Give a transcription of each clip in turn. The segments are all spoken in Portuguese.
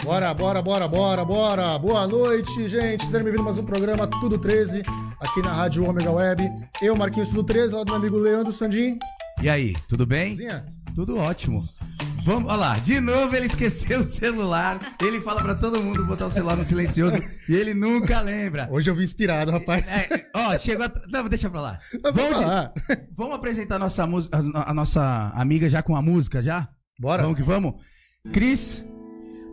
Bora, bora, bora, bora, bora. Boa noite, gente. Sejam bem-vindos a mais um programa Tudo 13, aqui na Rádio Ômega Web. Eu, Marquinhos Tudo 13, lá do meu amigo Leandro Sandim. E aí, tudo bem? Cozinha? Tudo ótimo. Vamos, olha lá, de novo ele esqueceu o celular. Ele fala pra todo mundo botar o celular no silencioso e ele nunca lembra. Hoje eu vim inspirado, rapaz. É, ó, chegou. A... Não, deixa pra lá. Vamos, falar. vamos apresentar a nossa, música, a, a nossa amiga já com a música já? Bora. Vamos que vamos? Cris,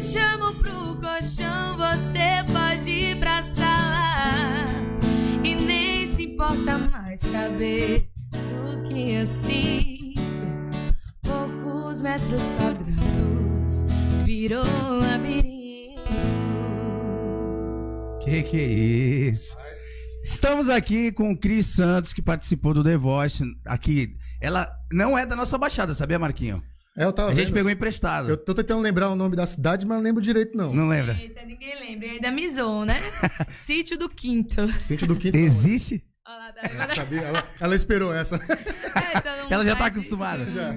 Chamo pro colchão, você ir pra sala. E nem se importa mais saber do que eu sinto. Poucos metros quadrados virou um labirinto. que que é isso? Estamos aqui com o Cris Santos, que participou do The Voice. Aqui, ela não é da nossa baixada, sabia, Marquinho? É, eu tava A gente vendo. pegou emprestado. Eu tô tentando lembrar o nome da cidade, mas não lembro direito, não. Não lembra? Eita, ninguém lembra. E ainda me zoam, né? Sítio do Quinto. Sítio do Quinto. Existe? Olha lá, tá Ela, sabia, ela, ela esperou essa. É, mundo Ela já tá acostumada. Já.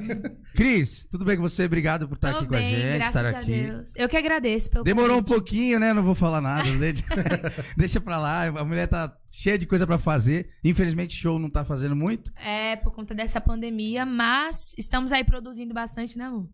Cris, tudo bem com você? Obrigado por estar Tô aqui com a bem, gente, estar a aqui. Deus. Eu que agradeço pelo Demorou um convite. pouquinho, né? Não vou falar nada. Deixa, pra lá. A mulher tá cheia de coisa pra fazer. Infelizmente, show não tá fazendo muito. É, por conta dessa pandemia, mas estamos aí produzindo bastante, né, amor?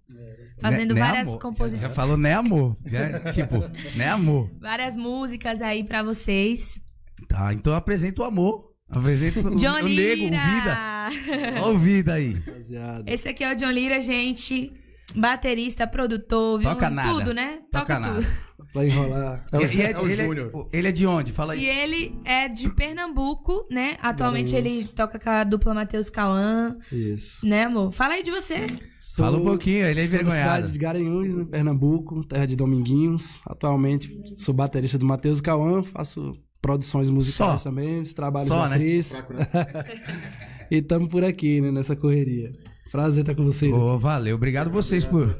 Fazendo Né- né, várias amor? Já, composições. já falou, né, amor? Já, tipo, né, amor? Várias músicas aí pra vocês. Tá, então apresenta o amor. Apresenta o, John o nego, Lira! vida. Ó o vida aí. Rapaziada. Esse aqui é o John Lira, gente. Baterista, produtor, viu? Toca nada. tudo, né? Toca nada. tudo. Pra enrolar. É o, E- e é o ele, Júnior. é, ele é de onde? Fala E aí. ele é de Pernambuco, né? Atualmente ele toca com a dupla Matheus Cauã, Isso. né, amor? Fala aí de você. Fala um Sou- pouquinho, ele é sou envergonhado. cidade de Garanhuns, em Pernambuco, terra de Dominguinhos. Atualmente sou baterista do Matheus Cauã, faço produções musicais Só. também, trabalho Só, com né? atriz. Fraco, né? e tamo por aqui, né, nessa correria. Prazer estar com vocês. Ô, valeu, obrigado vocês por.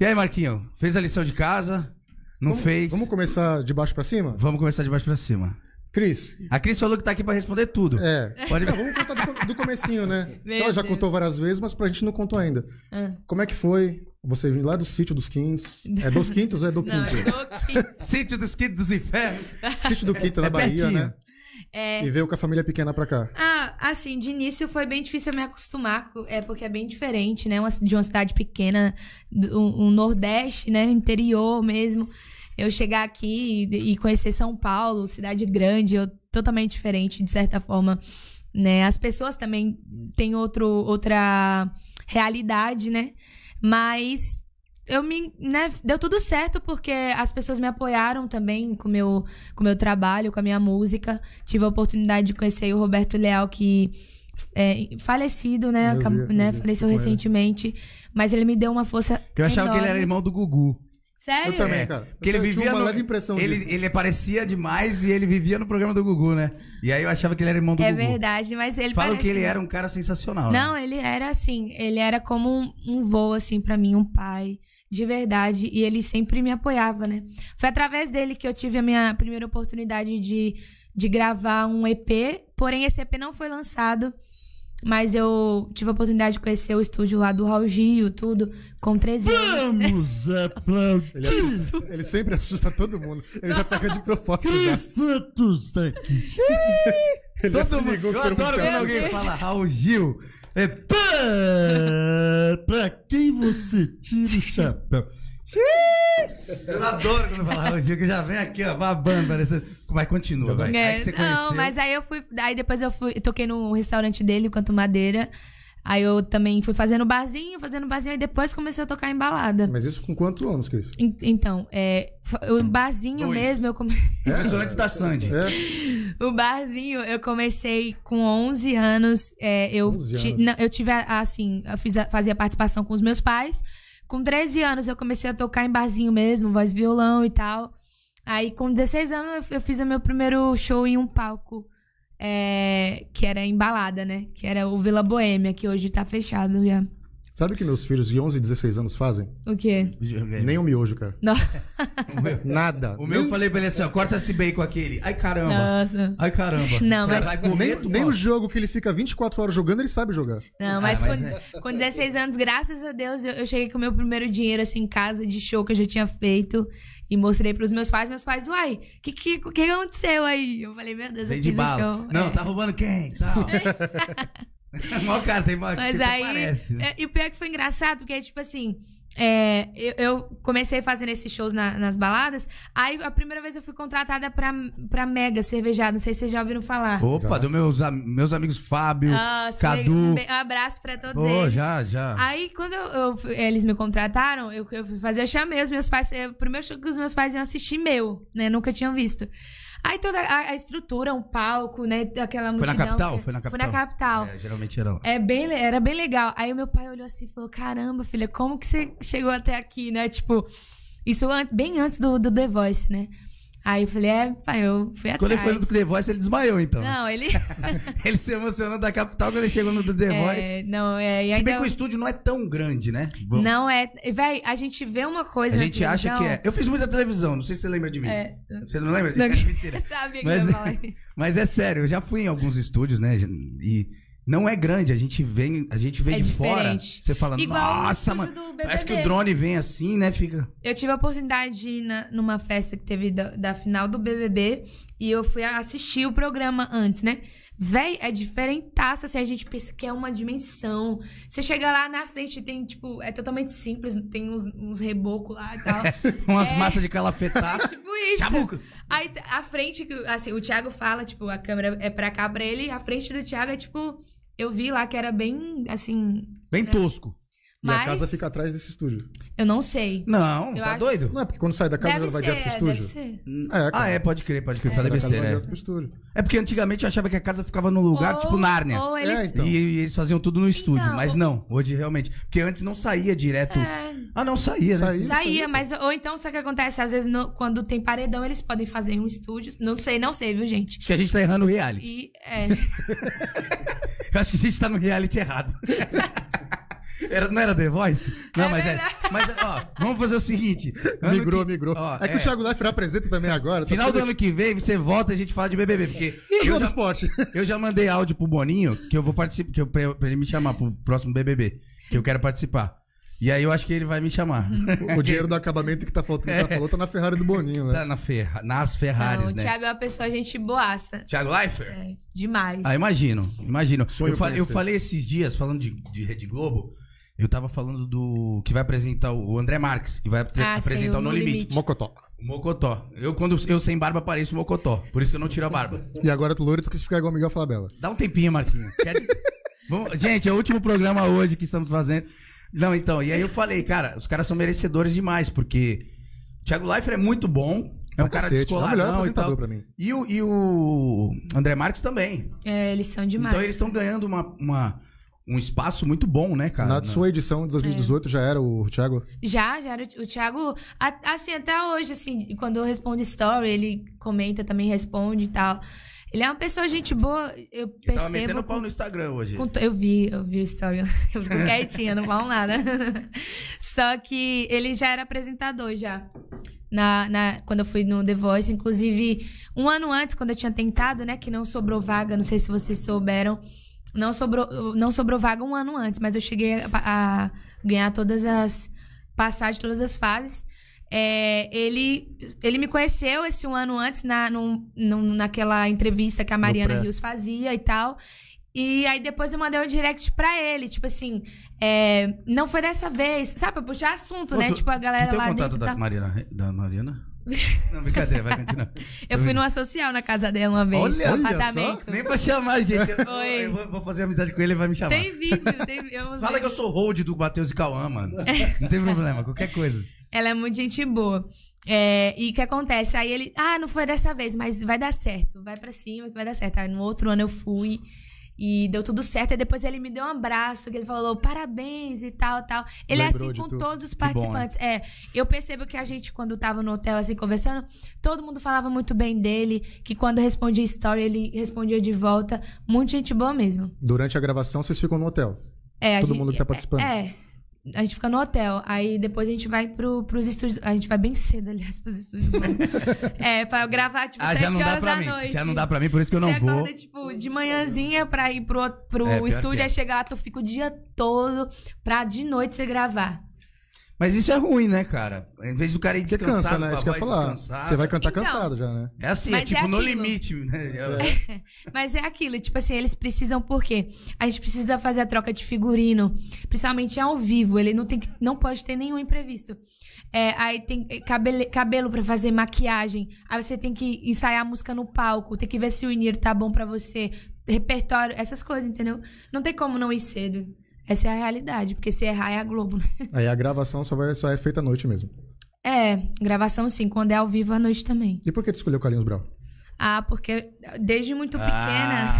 E aí, Marquinho? Fez a lição de casa? Não Vamos- fez? Vamos começar de baixo pra cima? Vamos começar de baixo pra cima. Cris, A Cris falou que tá aqui pra responder tudo. é. Pode Não, vamos contar do, do comecinho, né? Meu Ela já Deus. contou várias vezes, mas pra gente não contou ainda. Ah. Como é que foi você vir lá do sítio dos Quintos? É dos Quintos ou é do Não, Quinto? eu tô aqui. Sítio dos Quintos dos Infernos. Sítio do Quinto na É Bahia, pertinho. né? É, E veio com a família pequena pra cá. Ah, assim, de início foi bem difícil eu me acostumar, co- é porque é bem diferente, né? Uma, de uma cidade pequena, do- um, um Nordeste, né? Interior mesmo. Eu chegar aqui e, e conhecer São Paulo, cidade grande, eu, totalmente diferente, de certa forma, né? As pessoas também têm outro, outra realidade, né? Mas eu me, né, deu tudo certo porque as pessoas me apoiaram também com meu, com meu trabalho, com a minha música. Tive a oportunidade de conhecer o Roberto Leal, que é falecido, né? Vi, né faleceu recentemente. Mas ele me deu uma força. Que eu achava que ele era irmão do Gugu. Sério? Eu também, É, cara. Que ele vivia uma no... leve impressão ele, disso. ele aparecia demais e ele vivia no programa do Gugu, né? E aí eu achava que ele era irmão do É Gugu. verdade, mas ele Falam parece... que ele era um cara sensacional. né? Não, ele era assim, ele era como um, um vô, assim, pra mim, um pai, de verdade, e ele sempre me apoiava, né? Foi através dele que eu tive a minha primeira oportunidade de, de gravar um EP, porém esse EP não foi lançado, mas eu tive a oportunidade de conhecer o estúdio lá do Raul Gil, tudo, com 13 anos. Vamos aplaudir Ele, ele sempre assusta todo mundo. Ele já pega de propósito já. Santos aqui. Ele Todo mundo, ligou que eu adoro quando alguém fala Raul Gil. É pá, pra quem você tira o chapéu? Eu adoro quando fala Gil, que já vem aqui, ó, babando, parecendo. Mas continua, vai. É, Aí que você conheceu. não, mas aí eu fui. Aí depois eu fui. Toquei no restaurante dele, Canto Madeira. Aí eu também fui fazendo barzinho, fazendo barzinho, e depois comecei a tocar em balada. Mas isso com quantos anos, Cris? En- Então, é, o barzinho Dois. mesmo, eu come... Começou antes da Sandy. É? o barzinho eu comecei com 11 anos. é, eu, 11 ti- anos. não, eu tive, a- assim, eu fiz a- fazia participação com os meus pais. Com 13 anos eu comecei a tocar em barzinho mesmo, voz violão e tal. Aí com 16 anos eu, fiz o meu primeiro show em um palco. é, que era em balada, né? Que era o Vila Boêmia, que hoje tá fechado já. Sabe o que meus filhos de 11 e 16 anos fazem? O quê? Nem um miojo, cara. Não. O meu, Nada. o meu eu nem, falei pra ele assim, ó, corta esse bacon aquele. Ai, caramba. Nossa. Ai, caramba. Não, mas- comer, nem, nem o jogo que ele fica 24 horas jogando, ele sabe jogar. Não, mas, Ah, mas com, com 16 anos, graças a Deus, eu, eu cheguei com o meu primeiro dinheiro, assim, em casa, de show que eu já tinha feito. E mostrei pros meus pais. Meus pais, uai, o que, que, que aconteceu aí? Eu falei, meu Deus, Vem eu de fiz o bala. show. Não, É. tá roubando quem? Tal. Mó cara, tem mó Mas que aí. Parece. né? é, e o pior é que foi engraçado, porque, tipo assim. é, eu, eu comecei fazendo esses shows na- nas baladas. Aí a primeira vez eu fui contratada pra, pra Mega Cervejada. Não sei se vocês já ouviram falar. Opa, Tá. dos meus, meus amigos Fábio, Nossa, Cadu. Um abraço pra todos Ô, eles. já, já. Aí, quando eu- eu eles me contrataram, eu, eu fui fazer, eu chamei os meus pais. O primeiro show que os meus pais iam assistir meu, né? Nunca tinham visto. Aí toda a, a estrutura, um palco, né? Aquela Foi na multidão. capital? que- Foi na Foi capital? na capital. É, geralmente era lá. É bem, era bem legal. Aí o meu pai olhou assim e falou: Caramba, filha, como que você chegou até aqui, né? Tipo, isso bem antes do, do The Voice, né? Aí eu falei: É, pai, eu fui Quando ele atrás. foi no The Voice, ele desmaiou, então. Não, ele. Ele se emocionou da capital quando ele chegou no The Voice. é, não, é. E Se bem que o estúdio não é tão grande, né? Bom, Não é. Véi, a gente vê uma coisa. A gente acha que é. Eu fiz muita televisão, não sei se você lembra de mim. É. Você não lembra? Não, É mentira. Sabia que Mas, ia falar mas é sério, eu já fui em alguns estúdios, né? E não é grande, a gente vem, a gente vê É de fora. diferente. Você fala, Igual nossa, mano. Parece que o drone vem assim, né? Fica. Eu tive a oportunidade de ir na- numa festa que teve da, da final do BBB e eu fui assistir o programa antes, né? Véi, é diferentaço, assim, a gente pensa que é uma dimensão. Você chega lá na frente tem, tipo, é totalmente simples, tem uns, uns rebocos lá e tal. Umas É. massas de calafetar. tipo isso. Chabuca. Aí a frente, assim, o Thiago fala, tipo, a câmera é pra cá pra ele, a frente do Thiago é tipo. Eu vi lá que era bem, assim. Bem tosco. E a Mas- casa fica atrás desse estúdio. Eu não sei. Não, Eu tá acho- doido? Não é porque quando sai da casa Deve já vai ser, direto pro é, deve estúdio. ser. É. Ah, é, pode crer, pode crer. Casa vai besteira. direto É. pro estúdio. é porque antigamente eu achava que a casa ficava num lugar Ou- tipo Nárnia. Ou eles. É, então. E, e eles faziam tudo no estúdio, Então, mas não, hoje realmente. Porque antes não saía direto. É. Ah, não, saía, né? Saía. Saía, mas ou então sabe o que acontece? Às vezes no- quando tem paredão, eles podem fazer um estúdio. Não sei, não sei, viu, gente? Acho que a gente tá errando o reality. E é, Eu acho que a gente tá no reality errado. Era, não era The Voice? Não, É mas verdade. é. Mas, ó, vamos fazer o seguinte. Migrou, que- migrou. ó, é que o Thiago Leifert apresenta também agora. tá Final do ano que vem, você volta e a gente fala de BBB. Porque eu já, Esporte. eu já mandei áudio pro Boninho que eu vou participar, que eu, pra, pra ele me chamar pro próximo BBB. Que eu quero participar. E aí eu acho que ele vai me chamar. O dinheiro do acabamento que tá faltando, tá falou, tá na Ferrari do Boninho, né? Tá na Ferra, nas Ferraris, não, o né? Thiago é uma pessoa gente boaça. Thiago Leifert? É, demais. Ah, imagino, imagino. Sonho Eu, fa- eu falei esses dias, falando de, de Rede Globo, eu tava falando do. que vai apresentar o André Marques, que vai Ah, apresentar o o No No Limite. Limite. Mocotó. O Mocotó. Eu, quando eu sem barba, pareço o Mocotó. Por isso que eu não tiro a barba. E agora tu loiro, tu quis ficar igual o Miguel Falabella. Dá um tempinho, Marquinhos. Quer- Vamos- Gente, é o último programa hoje que estamos fazendo. Não, então, e aí eu falei, cara, os caras são merecedores demais, porque o Thiago Leifert é muito bom. É um cara cacete, é o melhor e apresentador tal. pra mim. E o, e o André Marques também. É, eles são demais. Então eles estão ganhando uma, uma- um espaço muito bom, né, cara? Na sua edição de 2018 já era o Thiago. Já, já era o o Thiago. a- Assim, até hoje, assim, quando eu respondo story, ele comenta, também responde e tal. Ele é uma pessoa gente boa, eu Ele tava metendo percebo. pau no Instagram hoje. Com Eu vi, eu vi o story. Eu fico quietinha, não falo nada. Só que ele já era apresentador já. Na, na, quando eu fui no The Voice, inclusive, um ano antes, quando eu tinha tentado, né? Que não sobrou vaga, não sei se vocês souberam. Não sobrou, não sobrou vaga um ano antes, mas eu cheguei a, a ganhar todas as. passar de todas as fases. É, ele, ele me conheceu esse um ano antes na, num- num- naquela entrevista que a Mariana. Rios fazia e tal. E aí depois eu mandei um direct pra ele, tipo assim, é, não foi dessa vez, sabe, pra puxar assunto, Ô, né? tu- tipo, a galera tu lá contato dentro da tá- Mariana? Da Mariana? Não, brincadeira, vai continuar. Eu fui numa social na casa dela uma vez, Olha, no olha apartamento. Nem pra chamar, gente. Eu, Oi. eu vou, vou fazer amizade com ele, ele vai me chamar. Tem vídeo, tem eu Fala que eu sou hold do Matheus e Cauã, mano. Não tem problema, qualquer coisa. Ela é muito gente boa. É, e o que acontece? Aí ele, ah, não foi dessa vez, mas vai dar certo. Vai pra cima que vai dar certo. Aí no outro ano eu fui. E deu tudo certo. E depois ele me deu um abraço, que ele falou parabéns e tal, tal. Ele é Lembrou assim de com tu. todos os bom, né? participantes. É, eu percebo que a gente, quando tava no hotel, assim, conversando, todo mundo falava muito bem dele, que quando respondia story, ele respondia de volta. Muita gente boa mesmo. Durante a gravação, vocês ficam no hotel. É, Todo gente- mundo que tá participando. É. A gente fica no hotel. Aí depois a gente vai pro, pros estúdios. A gente vai bem cedo, aliás, pros estúdios. é, pra eu gravar, tipo, Ah, sete já não dá horas pra da mim. noite. Já não dá pra mim, por isso que eu não Você vou. acorda, tipo, de manhãzinha pra ir pro, pro É, estúdio, é. aí chega lá, tu fica o dia todo pra de noite você gravar. Mas isso é ruim, né, cara? Em vez do cara ir Você descansado, cansa, né? com a Isso que eu ia falar. descansada. Você vai cantar Então. cansado já, né? É assim, Mas é tipo é no limite, né? Mas é aquilo, tipo assim, eles precisam por quê? A gente precisa fazer a troca de figurino, principalmente ao vivo, ele não tem que, não pode ter nenhum imprevisto. É, aí tem cabelo, cabelo para fazer maquiagem, aí você tem que ensaiar a música no palco, tem que ver se o inir tá bom pra você, repertório, essas coisas, entendeu? Não tem como não ir cedo. Essa é a realidade, porque se errar é a Globo, né? Aí a gravação só, vai, só é feita à noite mesmo. É, gravação sim, quando é ao vivo à noite também. E por que tu escolheu Carlinhos Brau? Ah, porque desde muito pequena.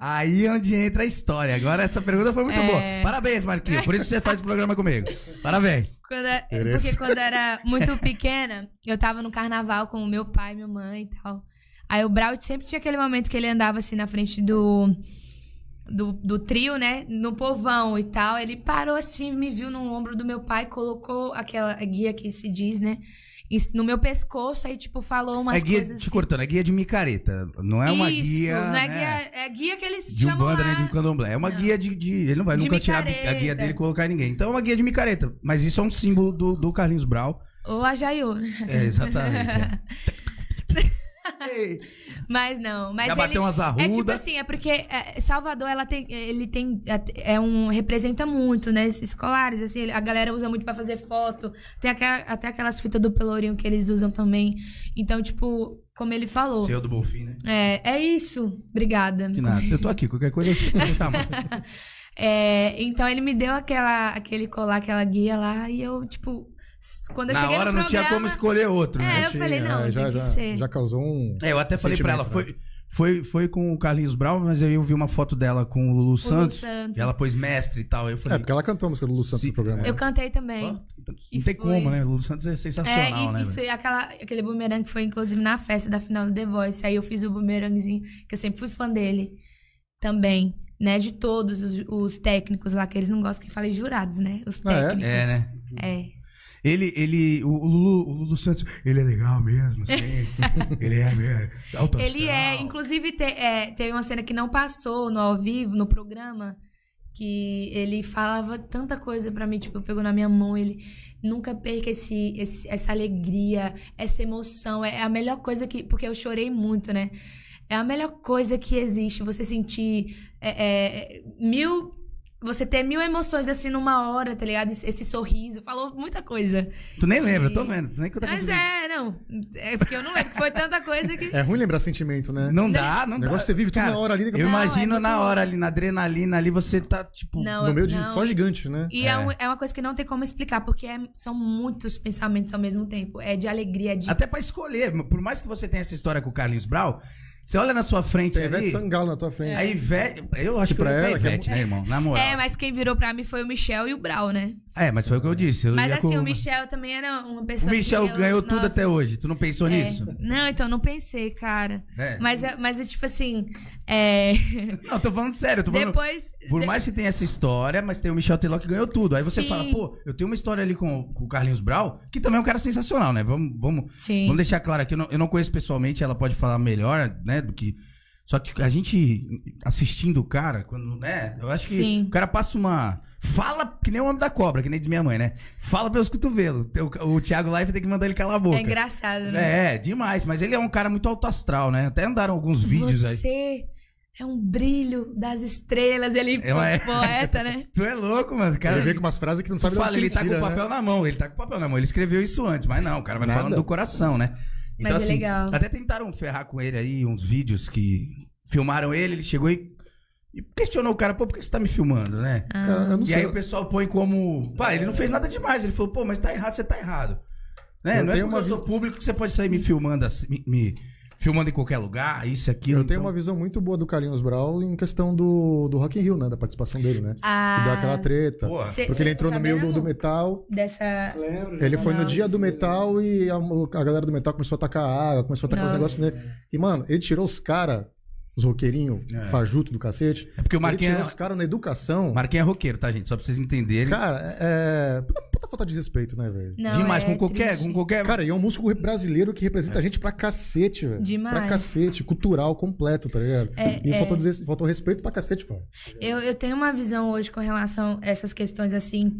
Ah, aí, é onde entra a história. Agora essa pergunta foi muito É. boa. Parabéns, Marquinhos. Por isso que você faz o programa comigo. Parabéns. Quando é- porque quando era muito pequena, eu tava no carnaval com o meu pai, minha mãe e tal. Aí o Braut sempre tinha aquele momento que ele andava assim na frente do, do, do trio, né? No povão e tal. Ele parou assim, me viu no ombro do meu pai, colocou aquela guia que se diz, né? No meu pescoço, aí, tipo, falou umas é guia, coisas te assim. cortando, é guia de micareta. Não é uma Isso, guia. não é né, guia, é guia que eles De chamam Umbanda lá. nem de candomblé. É uma Não. guia de, de- Ele não vai De nunca tirar a guia micareta. dele e colocar em ninguém. Então é uma guia de micareta. Mas isso é um símbolo do, do Carlinhos Brau. Ou a Jaiô, né? É, exatamente. é. Ei, Mas não, mas Já ele bateu umas é tipo assim, é porque é, Salvador ela tem ele tem é é um representa muito, né, esses colares assim, a galera usa muito pra fazer foto. Tem aquela- até aquelas fitas do pelourinho que eles usam também. Então, tipo, como ele falou, Seu do Bonfim, né? é, é isso. Obrigada. De nada. Eu tô aqui, qualquer coisa eu tamanho. É, então ele me deu aquela aquele colar, aquela guia lá e eu tipo quando eu Na cheguei hora no não tinha programa, como escolher outro, né? É, eu falei, não, é, já, tem que já, ser. já causou um. É, eu até falei pra ela, né? foi, foi, foi com o Carlinhos Brown, mas aí eu vi uma foto dela com o Lulu Santos. Santos. E ela pôs mestre e tal. Aí eu É, falei. porque ela cantou a música do Lu Santos Se- no programa. Eu cantei também. não E tem foi. como, né? O Lulu Santos é É, sensacional, e né? isso, velho? aquela, aquele boomerang que foi inclusive na festa da final do The Voice. Aí eu fiz o boomerangzinho, que eu sempre fui fã dele também, né? De todos os, os técnicos lá, que eles não gostam que fale jurados, né? Os Ah, é? técnicos. É, né? É. Ele, ele, o, Lulu, o Lulu Santos, ele é legal mesmo, assim. ele é mesmo. alto Ele é, inclusive, te, é, teve uma cena que não passou no ao vivo, no programa, que ele falava tanta coisa pra mim, tipo, pegou na minha mão, ele nunca perca esse, esse- essa alegria, essa emoção, é a melhor coisa que, porque eu chorei muito, né? É a melhor coisa que existe, você sentir é, é, mil, você ter mil emoções assim numa hora, tá ligado? Esse, esse sorriso, falou muita coisa. Tu nem lembra, eu tô vendo. Tu nem que eu tô Mas conseguindo. é, não, é porque eu não lembro, que foi tanta coisa que... É ruim lembrar sentimento, né? Não dá, não O dá. negócio você vive tudo Cara, na hora ali, Eu Não, é imagino muito na hora ali, na adrenalina ali, você tá, tipo... Não, no meio de não. só gigante, né? E é. É. um- é uma coisa que não tem como explicar, porque é- são muitos pensamentos ao mesmo tempo. É de alegria, é de. Até pra escolher. Por mais que você tenha essa história com o Carlinhos Brau, você olha na sua frente Tem ali... Ivete Sangalo na tua frente. A Ivete... Eu acho Que que, pra eu ela, ela, que é Ivete, né, irmão? Na moral. É, mas quem virou pra mim foi o Michel e o Brau, né? É, mas foi o que eu disse. eu Mas assim, com- o Michel também era uma O pessoa. Michel que eu- ganhou tudo nossa, até hoje. Tu não pensou é. nisso? Não, então não pensei, cara. É. Mas, é- mas é tipo assim. É... Não, tô falando sério. Tô falando... Depois. Por mais que tenha essa história, mas tem o Michel Teló que ganhou tudo. Aí você Sim. fala, pô, eu tenho uma história ali com, com o Carlinhos Brau, que também é um cara sensacional, né? Vamos, vamos, Sim. vamos deixar claro aqui, eu não, eu não conheço pessoalmente, ela pode falar melhor, né, do que... Só que a gente assistindo o cara, quando, né, eu acho que Sim. o cara passa uma... Fala que nem o homem da cobra, que nem diz minha mãe, né? Fala pelos cotovelos. O, o Thiago Life tem que mandar ele calar a boca. É engraçado, né? É, demais. Mas ele é um cara muito alto astral, né? Até andaram alguns vídeos aí. Você é um brilho das estrelas. Ele Eu é. poeta, né? Tu é louco, mano. Cara, Ele vem com umas frases que não sabe de Fala, ele tá com o né? papel na mão, ele tá com o papel na mão. Ele escreveu isso antes, mas não, o cara vai Nada. falando do coração, né? Então, Mas é legal. Até tentaram ferrar com ele aí uns vídeos que filmaram ele, ele chegou e, e questionou o cara, pô, por que você tá me filmando, né? Cara, eu não e sei. aí o pessoal põe como. Pá, ele não fez nada demais. Ele falou, pô, mas tá errado, você tá errado. Né? Eu Não é porque uma eu sou público que você pode sair me filmando assim, me, me filmando em qualquer lugar, isso aqui. Eu tenho uma visão muito boa do Carlinhos Brau em questão do, do Rock in Rio, né? Da participação dele, né? Ah, Que deu aquela treta. Porra. Cê- Porque ele cê entrou no tá meio do, do metal. Dessa. Lembro. Ele foi no dia do metal e a, a galera do metal começou a tacar água, começou a tacar os negócios nele. E, mano, ele tirou os caras, os roqueirinhos, fajuto do cacete. É porque o Ele Marquinhos tirou os caras na educação. Marquinhos é roqueiro, tá, gente? Só pra vocês entenderem. Cara, é. Puta, puta falta de respeito, né, velho? Demais, é com qualquer, triste. com qualquer. Cara, e é um músico brasileiro que representa a gente pra cacete, velho. Demais. Pra cacete, cultural completo, tá ligado? É, e é. Faltou, dizer, faltou respeito pra cacete, mano. Eu, eu tenho uma visão hoje com relação a essas questões assim.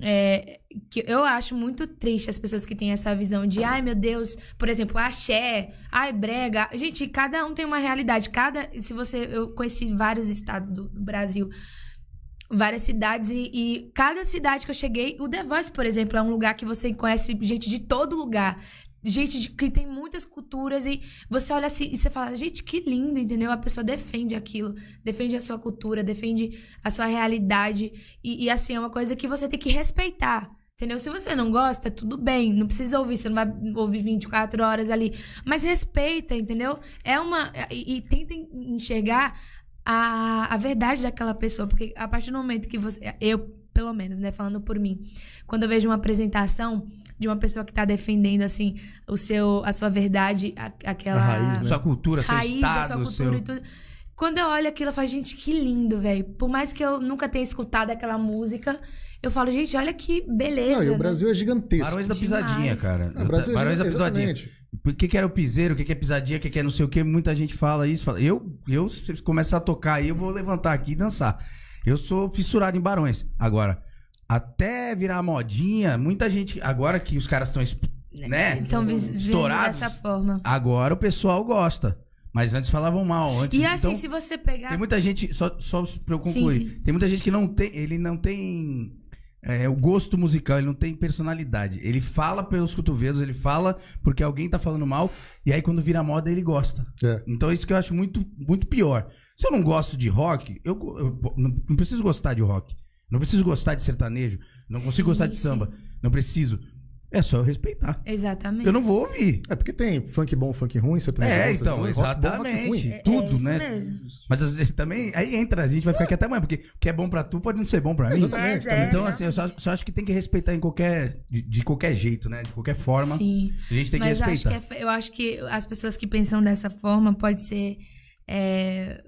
É, que eu acho muito triste as pessoas que têm essa visão de, ai meu Deus, por exemplo, axé, ai brega. Gente, cada um tem uma realidade. Cada. Se você. Eu conheci vários estados do, do Brasil. Várias cidades e, e cada cidade que eu cheguei, o The Voice, por exemplo, é um lugar que você conhece gente de todo lugar. Gente de- que tem muitas culturas e você olha assim e você fala, gente, que lindo, entendeu? A pessoa defende aquilo, defende a sua cultura, defende a sua realidade. E, e, assim, é uma coisa que você tem que respeitar. Entendeu? Se você não gosta, tudo bem. Não precisa ouvir. Você não vai ouvir 24 horas ali. Mas respeita, entendeu? É uma. E, e tenta enxergar a, a verdade daquela pessoa. Porque a partir do momento que você. Eu, pelo menos, né? Falando por mim. Quando eu vejo uma apresentação de uma pessoa que tá defendendo, assim, o seu, a sua verdade, a- aquela A raiz, né? Sua cultura, seu raiz, estado, a sua cultura seu. e tudo. Quando eu olho aquilo, eu falo, gente, que lindo, velho. Por mais que eu nunca tenha escutado aquela música, eu falo, gente, olha que beleza. Não, e o né? Brasil é gigantesco. Barões da Demais. Pisadinha, cara. O Brasil é Barões da Pisadinha. exatamente. O que, que era o piseiro, o que, que é pisadinha, o que, que é não sei o que, muita gente fala isso. Fala. Eu, eu, se começar a tocar aí, eu vou levantar aqui e dançar. Eu sou fissurado em Barões. Agora, até virar modinha, muita gente. Agora que os caras estão. Né? Vi- vendo estourados. dessa forma. Agora o pessoal gosta. Mas antes falavam mal. Antes, E assim, então, se você pegar. Tem muita gente, só, só pra eu concluir, Sim, sim. tem muita gente que não tem, ele não tem é, o gosto musical, ele não tem personalidade. Ele fala pelos cotovelos, ele fala porque alguém tá falando mal, e aí quando vira moda ele gosta. É. Então é isso que eu acho muito, muito pior. Se eu não gosto de rock, eu, eu não, não preciso gostar de rock. Não preciso gostar de sertanejo. Não consigo Sim, gostar de sim. samba. Não preciso. É só eu respeitar. Exatamente. Eu não vou ouvir. É porque tem funk bom, funk ruim, você tem É, então, exatamente. É- é Tudo, isso né? mesmo. Mas às vezes também, aí entra, a gente vai ficar aqui até amanhã, porque o que é bom pra tu pode não ser bom pra mim. Exatamente. É. Então, assim, eu só, só acho que tem que respeitar em qualquer. De, de qualquer jeito, né? De qualquer forma. Sim. A gente tem que Mas acho que respeitar. é- eu acho que as pessoas que pensam dessa forma pode ser. é,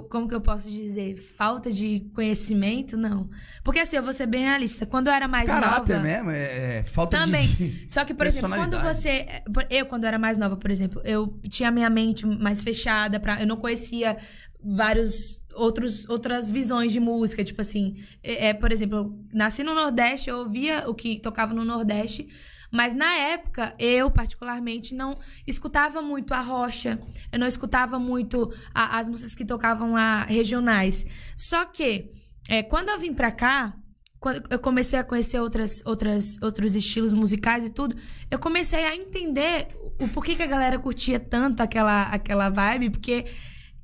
como que eu posso dizer? Falta de conhecimento? Não. Porque assim, eu vou ser bem realista. Quando eu era mais Caráter nova. mesmo, é, é falta Também. de. Só que, por exemplo, quando você. Eu, quando era mais nova, por exemplo, eu tinha minha mente mais fechada, pra, eu não conhecia vários outros outras visões de música. Tipo assim, é, é, por exemplo, eu nasci no Nordeste, eu ouvia o que tocava no Nordeste. Mas na época, eu particularmente não escutava muito a rocha, eu não escutava muito a- as músicas que tocavam lá regionais. Só que, é, quando eu vim pra cá, quando eu comecei a conhecer outras, outras, outros estilos musicais e tudo, eu comecei a entender o porquê que a galera curtia tanto aquela, aquela vibe, porque.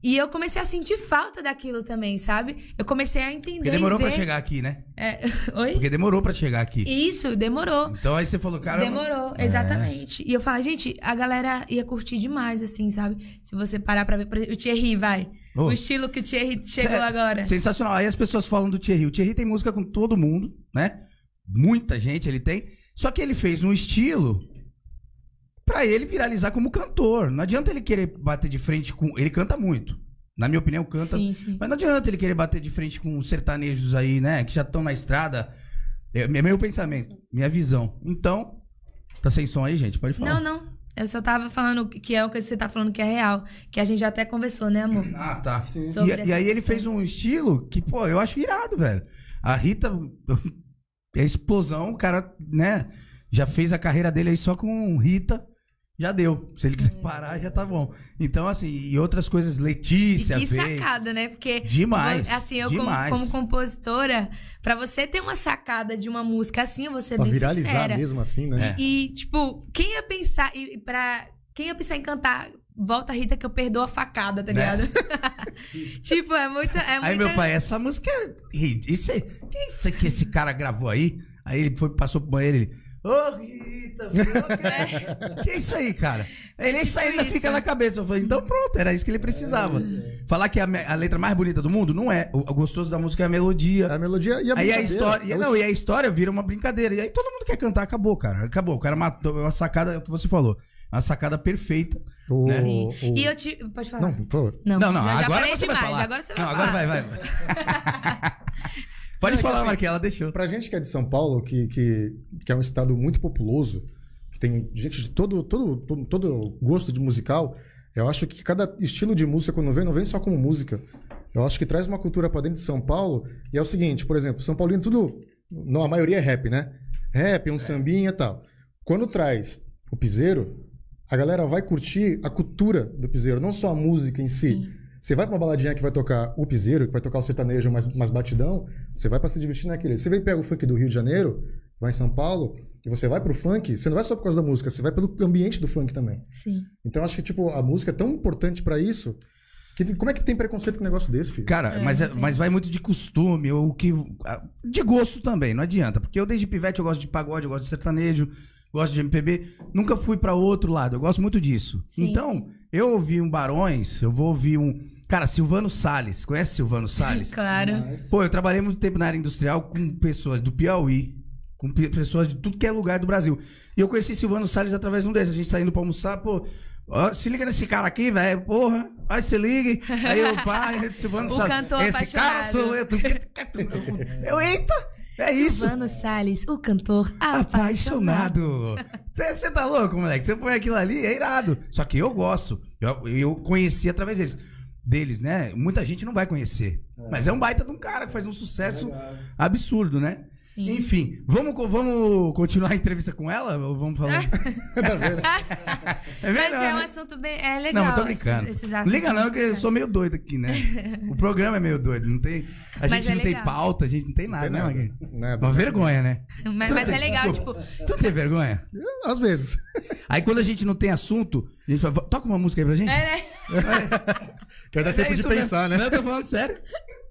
E eu comecei a sentir falta daquilo também, sabe? Eu comecei a entender. Porque demorou ver... pra chegar aqui, né? É, Oi? Porque demorou pra chegar aqui. Isso, demorou. Então aí você falou, cara. Demorou, É. exatamente. E eu falei, gente, a galera ia curtir demais, assim, sabe? Se você parar pra ver. O Thierry, vai. O estilo que o Thierry chegou É, agora. Sensacional. Aí as pessoas falam do Thierry. O Thierry tem música com todo mundo, né? Muita gente ele tem. Só que ele fez um estilo pra ele viralizar como cantor. Não adianta ele querer bater de frente com. Ele canta muito. Na minha opinião, canta. Sim, sim. Mas não adianta ele querer bater de frente com sertanejos aí, né? Que já estão na estrada. É é meu pensamento, minha visão. Então, tá sem som aí, gente? Pode falar. Não, não. Eu só tava falando que é o que você tá falando que é real. Que a gente já até conversou, né, amor? Ah, tá. Sobre E, e aí ele fez um estilo que, pô, eu acho irado, velho. A Rita é explosão, o cara, né? Já fez a carreira dele aí só com Rita. Já deu. Se ele quiser parar, já tá bom. Então, assim, e outras coisas, E Letícia que veio. sacada, né? Porque. Demais, Assim, eu como, demais. como compositora, pra você ter uma sacada de uma música assim, eu vou ser Pra bem viralizar sincera. mesmo assim, né? É. E, tipo, quem ia pensar. E pra. Quem ia pensar em cantar Volta Rita que eu perdoo a facada, tá Né? ligado? tipo, é muita. É Aí, muita... meu pai, essa música é. Isso é. que Isso que esse cara gravou aí. Aí ele foi, passou pro banheiro e ele. Ô, Rita, filho, que, que é isso aí, cara? Ele isso aí ainda isso. fica na cabeça. Eu falei, então pronto, era isso que ele precisava. Falar que a, a letra mais bonita do mundo não é. O, o gostoso da música é a melodia. A melodia e a Aí a brincadeira. história. e- É o não, e a história vira uma brincadeira. E aí todo mundo quer cantar, acabou, cara. Acabou. O cara matou. É uma sacada, é o que você falou. Uma sacada perfeita. O- né? Sim. o- E eu te. Pode falar. Não, por favor. Não, Não, não, já, já agora falei você vai demais. falar. Agora você vai não, falar. agora vai, vai. Pode é falar, assim, Marquinhos, ela deixou. Pra gente que é de São Paulo, que, que, que é um estado muito populoso, que tem gente de todo, todo, todo, todo gosto de musical, eu acho que cada estilo de música, quando vem, não vem só como música. Eu acho que traz uma cultura pra dentro de São Paulo. E é o seguinte, por exemplo, São Paulino tudo. Não, a maioria é rap, né? Rap, um sambinha e tal. Quando traz o piseiro, a galera vai curtir a cultura do piseiro, não só a música em si. Sim. Você vai pra uma baladinha que vai tocar o piseiro, que vai tocar o sertanejo mais, mais batidão, você vai pra se divertir naquele. Você vem e pega o funk do Rio de Janeiro, vai em São Paulo, e você vai pro funk, você não vai só por causa da música, você vai pelo ambiente do funk também. Sim. Então acho que, tipo, a música é tão importante pra isso, que como é que tem preconceito com um negócio desse, filho? Cara, É, mas, é- mas vai muito de costume, ou que. De gosto também, não adianta. Porque eu desde pivete eu gosto de pagode, eu gosto de sertanejo, gosto de MPB. Nunca fui pra outro lado, eu gosto muito disso. Sim, então, eu ouvi um Barões, eu vou ouvir um. Cara, Silvano Salles. Conhece Silvano Salles? Claro. Pô, eu trabalhei muito tempo na área industrial com pessoas do Piauí, com pe- pessoas de tudo que é lugar do Brasil. E eu conheci Silvano Salles através de um desses. A gente saindo pra almoçar, pô. ó, se liga nesse cara aqui, velho. Porra. Aí se ligue. Aí eu, pai, Silvano O Esse cara apaixonado. sou eu. Eu, eita! É isso. Silvano Salles, o cantor apaixonado. Apaixonado. Você tá louco, moleque? Você põe aquilo ali, é irado. Só que eu gosto. Eu, eu conheci através deles. Deles, né? Muita gente não vai conhecer. Mas é um baita de um cara que faz um sucesso absurdo, né? Sim. Enfim, vamos, vamos continuar a entrevista com ela? Ou vamos falar? Tá vendo? É Mas melhor, é um né? assunto bem. É legal. Não, mas tô esses- brincando. esses Não assuntos liga não, que eu sou meio doido aqui, né? O programa é meio doido, não tem... A Mas gente é não tem legal. pauta, a gente não tem nada, Tem né, nada. Marquinhos? Nada. Uma vergonha, né? Mas, mas é legal, tipo. Tu tem vergonha? Às vezes. Aí quando a gente não tem assunto, a gente fala, toca uma música aí pra gente. É, né? Quer dar Mas é tempo de isso pensar, mesmo. né? Não, eu tô falando sério.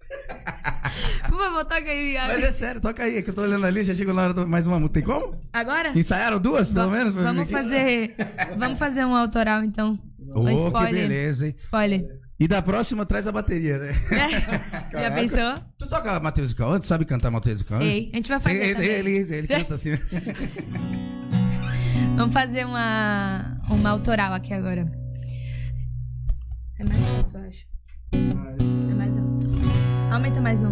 Por favor, toca aí. Mas é sério, toca aí, é que eu tô olhando ali, já chegou na hora do mais uma música. Tem como? Agora? Ensaiaram duas, pelo Va- menos? Vamos fazer. Vamos fazer um autoral, então. Ô, um que spoiler. beleza, hein? Spoiler. E da próxima traz a bateria, né? Já pensou? Tu toca Matheus Cauã? Tu sabe cantar Matheus Cauã? Sei. A gente vai Sim, fazer. ele, também. ele, ele canta assim. Vamos fazer uma, uma autoral aqui agora. É mais alto, eu acho. Aumenta mais um.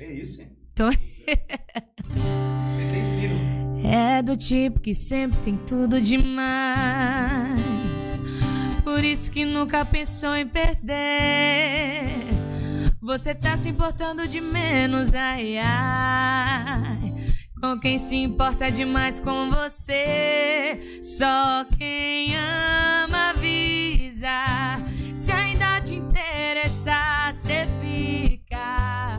É isso, hein? Tô... É do tipo que sempre tem tudo demais. Por isso que nunca pensou em perder. Você tá se importando de menos, ai ai. Com quem se importa demais com você. Só quem ama avisa. Se ainda te interessar, cê fica.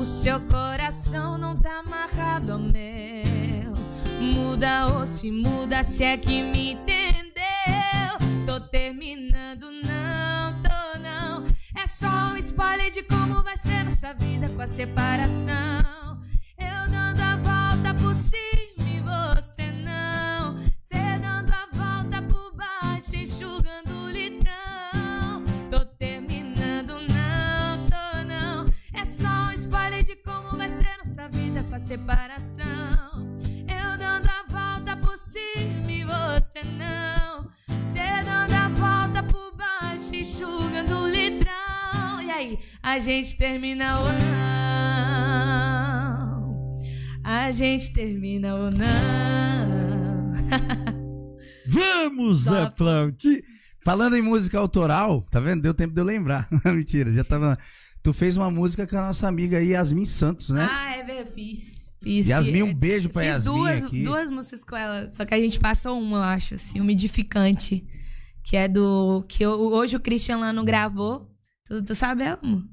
O seu coração não tá amarrado ao meu. Muda ou se muda, se é que me entendeu. Tô terminando, não tô não. É só um spoiler de como vai ser nossa vida com a separação. Eu dando a volta por cima separação. Eu dando a volta por cima e você não. Cê dando a volta por baixo, enxugando o litrão. E aí, a gente termina ou não? A gente termina ou não? Vamos Top. aplaudir. Falando em música autoral, tá vendo? Deu tempo de eu lembrar. Mentira, já tava. Tu fez uma música com a nossa amiga Yasmin Santos, né? Ah, é verdade, fiz. Fiz Yasmin, um beijo pra Fiz Yasmin duas, aqui. duas músicas com ela, só que a gente passou uma, eu acho, assim, umidificante. Que é do. Que o- hoje o Christian Lano gravou. Tu, tu sabe ela, amor?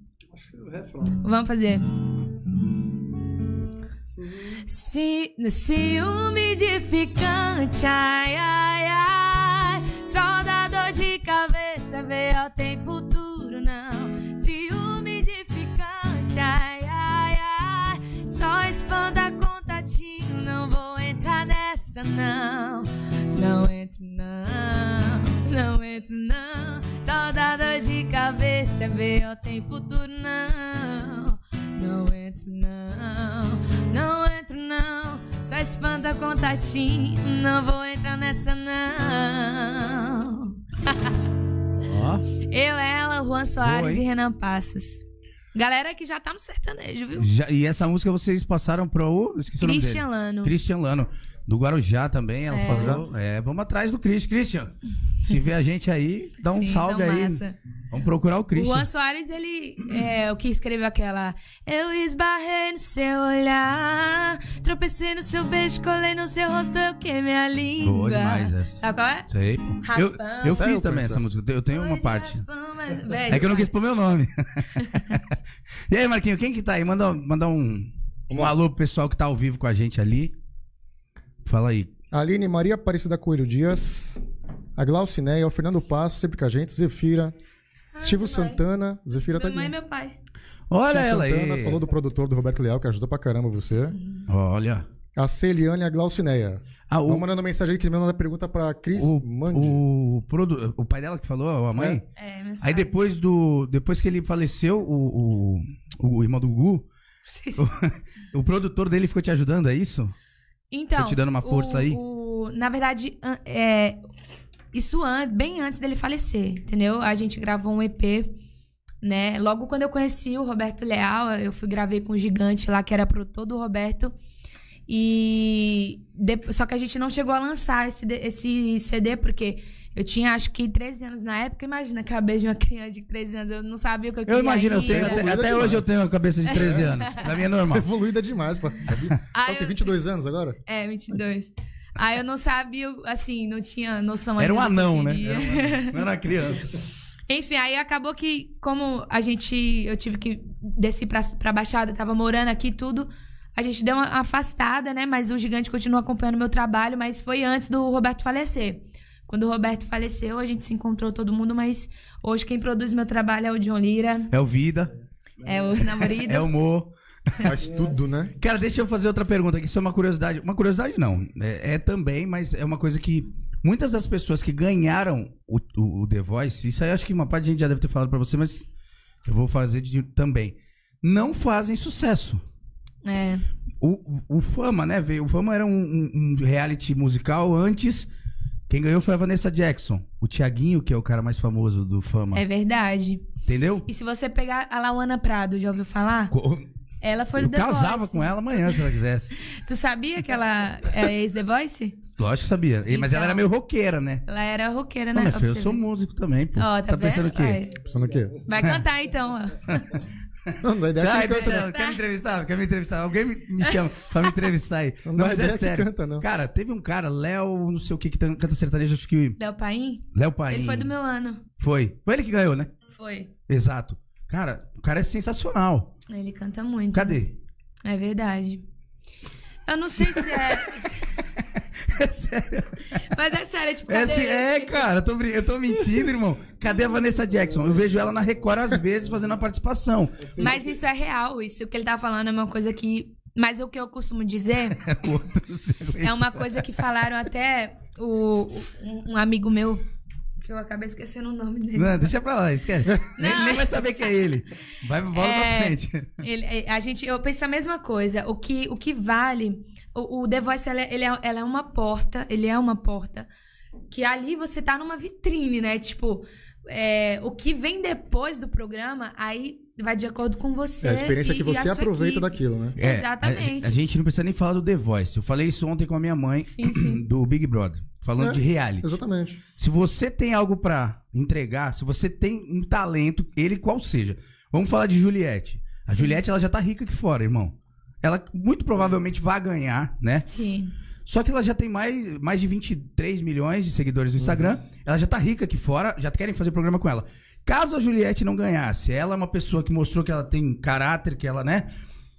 Vamos fazer. Se, se umidificante, ai, ai, ai. Só dá dor de cabeça, vê, ó, tem futuro, não. Se umidificante, ai. Só espanta contatinho, não vou entrar nessa, não. Não entro, não. Não entro, não. Saudade de cabeça, B.O. tem futuro, não. Não entro, não. Não entro, não. Só espanta contatinho. Não vou entrar nessa, não. Ó. Eu, ela, Juan Soares e Renan Passos. Galera que já tá no sertanejo, viu? Já- e essa música vocês passaram pro. Esqueci o nome dele. Christian Lano. Christian Lano. Do Guarujá também, ela É. falou. É, vamos atrás do Chris. Christian, se vê a gente aí, dá um Sim, salve aí. massa. Vamos procurar o O Christian. Juan Soares, ele é o que escreveu aquela. Eu esbarrei no seu olhar, tropecei no seu beijo, colei no seu rosto, eu queimei a língua. Boa demais essa. Sabe qual é? Sei, pô. Eu, Raspão. eu É, fiz eu também essa música. Eu tenho uma parte. raspão, mas- É que eu não quis pôr meu nome. e aí, Marquinho, quem que tá aí? Manda, manda um, um alô pro pessoal que tá ao vivo com a gente ali. Fala aí. Aline Maria Aparecida Coelho Dias, a Glaucineia, o Fernando Passo, sempre com a gente, Zefira, Silvio mamãe. Santana, Zefira tá Minha mãe e aqui. meu pai. Olha Tia ela Santana aí. falou do produtor do Roberto Leal, que ajudou pra caramba você. Olha. A Celiane e a Glaucineia. Ah, Vamos o, mandando mensagem aí que manda pergunta pra Cris o, Mandi. o, produ- o pai dela que falou, a mãe? É, meus Aí depois do. Depois que ele faleceu, o, o, o irmão do Gugu, o, produtor dele ficou te ajudando, é isso? Então. Tô te dando uma força o- aí? o- na verdade, é, isso an- bem antes dele falecer, entendeu? A gente gravou um EP, né? Logo quando eu conheci o Roberto Leal, eu fui gravei com o Gigante lá, que era produtor do Roberto. E de- só que a gente não chegou a lançar esse, esse CD, porque eu tinha acho que 13 anos na época. Imagina a cabeça de uma criança de 13 anos, eu não sabia o que eu queria. Eu imagino, eu tenho, até, até hoje eu tenho uma cabeça de 13 anos. Pra mim é normal. Evoluída demais, pô. Ah, tem eu- 22 anos agora? É, 22. Aí eu não sabia, assim, não tinha noção Era um anão, né? Era um anão, não era criança. Enfim, aí acabou que, como a gente. Eu tive que descer pra, pra Baixada, tava morando aqui e tudo. A gente deu uma afastada, né? Mas o gigante continua acompanhando meu trabalho, mas foi antes do Roberto falecer. Quando o Roberto faleceu, a gente se encontrou todo mundo, mas hoje quem produz meu trabalho é o John Lira, É o Vida, é o namorado. é o Mo. Faz tudo, né? Cara, deixa eu fazer outra pergunta aqui. Isso é uma curiosidade. Uma curiosidade não. É, é também, mas é uma coisa que muitas das pessoas que ganharam o, o- o The Voice, isso aí eu acho que uma parte de gente já deve ter falado pra você, mas eu vou fazer de- também. Não fazem sucesso. É. O, o Fama, né? Veio, o Fama era um, um- um reality musical antes. Quem ganhou foi a Vanessa Jackson. O Tiaguinho, que é o cara mais famoso do Fama. É verdade. Entendeu? E se você pegar a Lauana Prado, já ouviu falar? Co- Ela foi Eu do The casava Voice. com ela amanhã, se ela quisesse. Tu sabia que ela é ex-The Voice? Lógico que sabia. E- Mas Então. ela era meio roqueira, né? Ela era roqueira, né? eu sou músico também, pô. Ó, tá, pensando o quê? Vai. Pensando o quê? Vai cantar então, ó. Não, ideia Ah, que canta, quer, quer me entrevistar? Quer me entrevistar? Alguém me, me chama pra me entrevistar aí. Não Não, mas é sério. canta, não. Cara, teve um cara, Léo, não sei o que, que canta sertanejo, acho que. Léo Paim? Léo Paim. Ele foi do meu ano. Foi. Foi ele que ganhou, né? Foi. Exato. Cara, o cara é sensacional. Ele canta muito. Cadê? É verdade. Eu não sei se é. É sério. Mas é sério, tipo, É, cadê assim, é, cara, eu tô, eu tô mentindo, irmão. Cadê a Vanessa Jackson? Eu vejo ela na Record às vezes fazendo a participação. Mas isso é real. Isso que ele tá falando é uma coisa que. Mas o que eu costumo dizer é. é uma coisa que falaram até o, um, amigo meu, que eu acabei esquecendo o nome dele. Não, deixa pra lá, esquece. Nem, nem vai saber que é ele. Vai, bola pra É. frente. Ele, é, a gente, eu penso a mesma coisa. O que, o que vale. O, o The Voice, ela, é- ele é, ela é uma porta. Ele é uma porta. Que ali você tá numa vitrine, né? Tipo, é, o que vem depois do programa, aí vai de acordo com você. É a experiência e- que você aproveita equipe. daquilo, né? É, Exatamente. A, a gente não precisa nem falar do The Voice. Eu falei isso ontem com a minha mãe Sim, sim. do Big Brother. Falando É, de reality. Exatamente. Se você tem algo pra entregar, se você tem um talento, ele qual seja. Vamos falar de Juliette. A Juliette, ela já tá rica aqui fora, irmão. Ela muito provavelmente vai ganhar, né? Sim. Só que ela já tem mais, mais de 23 milhões de seguidores no Instagram. Ela já tá rica aqui fora, já querem fazer programa com ela. Caso a Juliette não ganhasse, ela é uma pessoa que mostrou que ela tem caráter, que ela, né?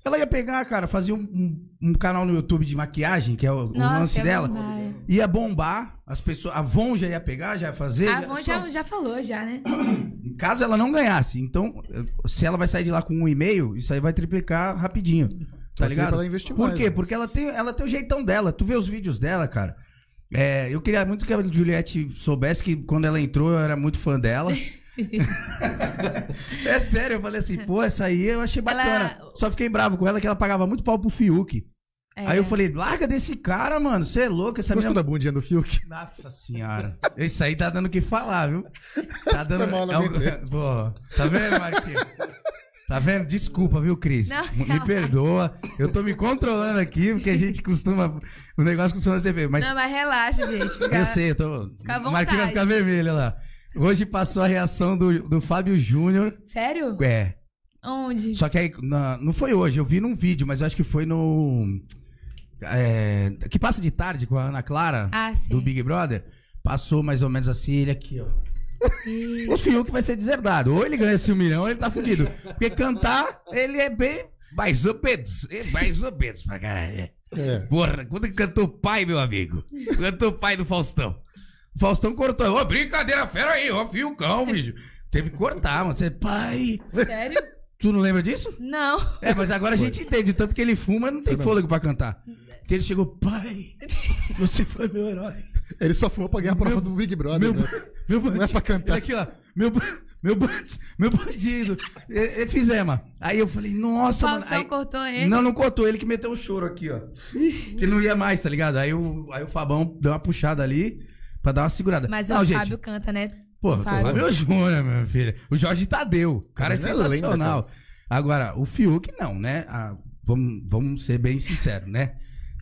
Ela ia pegar, cara, fazer um, um- um canal no YouTube de maquiagem, que é o, o Nossa, lance é dela. bombar. Ia bombar, as pessoas. A Von já ia pegar, já ia fazer. A já- Avon já, pronto. já falou, já, né? Caso ela não ganhasse, então, se ela vai sair de lá com um e-mail, isso aí vai triplicar rapidinho. Tá ligado? pra ela investir Por mais, quê? né? Porque ela tem, ela tem o jeitão dela. Tu vê os vídeos dela, cara. É, eu queria muito que a Juliette soubesse que quando ela entrou eu era muito fã dela. é sério, eu falei assim, pô, essa aí eu achei Ela- bacana. Só fiquei bravo com ela que ela pagava muito pau pro Fiuk. É. Aí eu falei, larga desse cara, mano. Você é louco, essa Gostou minha. da bundinha do Fiuk? Nossa senhora. Isso aí tá dando o que falar, viu? Tá dando. Foi mal, é um-. Pô, tá vendo, Marquinhos? Tá vendo? Desculpa, viu, Cris? Não, Me relaxa. perdoa. Eu tô me controlando aqui, porque a gente costuma. O negócio costuma ser feio. Mas Não, mas relaxa, gente. Fica- eu sei, eu tô. Fica à Marquinhos vai ficar vermelho lá. Hoje passou a reação do, do Fábio Júnior. Sério? É. Onde? Só que aí, na- não foi hoje, eu vi num vídeo, mas eu acho que foi no. é, que passa de tarde com a Ana Clara, Ah, sim. do Big Brother. Passou mais ou menos assim, ele aqui, ó. O Fiuk vai ser deserdado. Ou ele ganha esse um milhão, ou ele tá fudido. Porque cantar, ele é bem. Mais ou menos. É mais ou menos pra caralho. é. É. Porra, quando cantou pai, meu amigo. Cantou pai do Faustão. O Faustão cortou. Ô, brincadeira, fera aí, ó, Fiucão, bicho. Teve que cortar, mano. Você, pai. Sério? Tu não lembra disso? Não. É, mas agora a gente entende. Tanto que ele fuma, não tem fôlego pra cantar. Porque ele chegou, pai, você foi meu herói. Ele só foi pra ganhar a prova do Big Brother, Meu, né? meu Não é pra cantar. Aqui, ó. Meu, meu, bandido, meu bandido. E, e fizemos. Aí eu falei, nossa, mano. Faustão Aí, cortou ele. não, não cortou. Ele que meteu o choro aqui, ó. que não ia mais, tá ligado? Aí o, aí o Fabão deu uma puxada ali pra dar uma segurada. Mas não, o gente, Fábio canta, né? Pô, o Fábio. Fábio Júnior, meu filho. O Jorge Tadeu. O cara é é lenda, sensacional. Agora, o Fiuk não, né? Ah, vamos, vamos ser bem sinceros, né?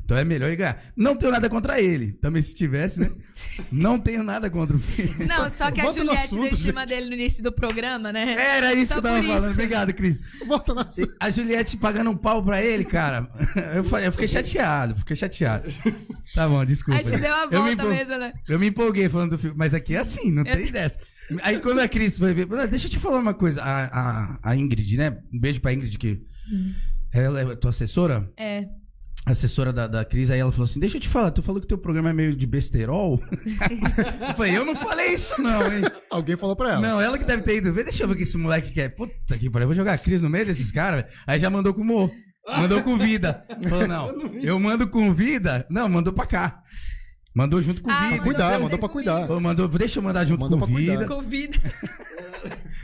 Então é melhor ele ganhar. Não tenho nada contra ele. Também se tivesse, né? Não tenho nada contra o Fiuk. Não, só que a Volta no Juliette assunto, deu em cima dele no início do programa, né? Era isso Só que eu tava falando. isso. Obrigado, Cris. Volta na assunto. A Juliette pagando um pau pra ele, cara. Eu, falei, eu fiquei chateado, fiquei chateado. Tá bom, desculpa. Aí te deu a Eu me volta empol- mesmo, né? Eu me empolguei falando do filme, mas aqui é assim, não tem dessa. Aí quando a Cris foi ver, "Ah, deixa eu te falar uma coisa. A, a, a Ingrid, né? Um beijo pra Ingrid, que ela é tua assessora, É. assessora da, da Cris. Aí ela falou assim: Deixa eu te falar, tu falou que teu programa é meio de besterol? eu falei: Eu não falei isso, não, hein? Alguém falou pra ela. Não, ela que deve ter ido ver. Deixa eu ver o que esse moleque quer. Puta que pariu, eu vou jogar a Cris no meio desses caras. velho. Aí já mandou com o Mo. Mandou com vida. Falou, não, eu mando com vida. Não, mandou pra cá. Mandou junto com Ah, vida. Cuidar, mandou mandou pra cuidar. Falou, mandou, deixa eu mandar junto Mandou com pra cuidar. vida.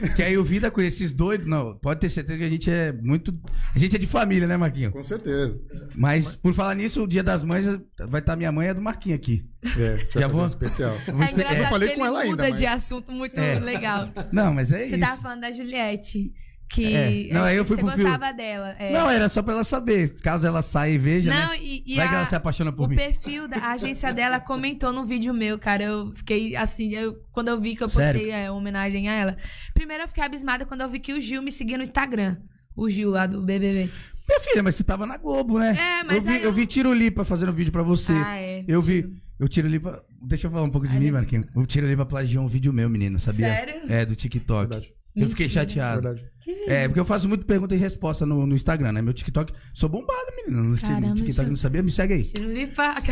Que aí o vida com esses doidos. Não, pode ter certeza que a gente é muito. A gente é de família, né, Marquinho? Com certeza. Mas por falar nisso, o dia das mães vai estar minha mãe e a do Marquinho aqui. É, Já vou- um especial. Eu vou É engraçado Eu falei que com ele ela ainda, muda mas- de assunto muito É. legal. Não, mas é Você isso. tava falando da Juliette. Que É. Não, aí eu fui você pro gostava dela. é. Não, era só pra ela saber. Caso ela saia e veja, Não, né? e, e Vai que a- ela se apaixona por o mim. perfil da agência dela comentou no vídeo meu, cara. Eu fiquei assim, eu- quando eu vi que eu postei é, homenagem a ela. Primeiro eu fiquei abismada quando eu vi que o Gil me seguia no Instagram. O Gil lá do BBB. Minha filha, mas você tava na Globo, né? É, mas eu vi, aí eu eu- vi Tiro Lipa fazendo vídeo pra você. Ah, é. Eu vi. Eu Tiro Lipa. Deixa eu falar um pouco de Ai, mim, Marquinhos. O Tiro Lipa plagiou um vídeo meu, menina, sabia? Sério? É, do TikTok. Verdade. Eu fiquei Mentira. chateado. Verdade. É, porque eu faço muito pergunta e resposta no, no Instagram, né? Meu TikTok. Sou bombado, menina. No Caramba, TikTok não sabia? Me segue aí.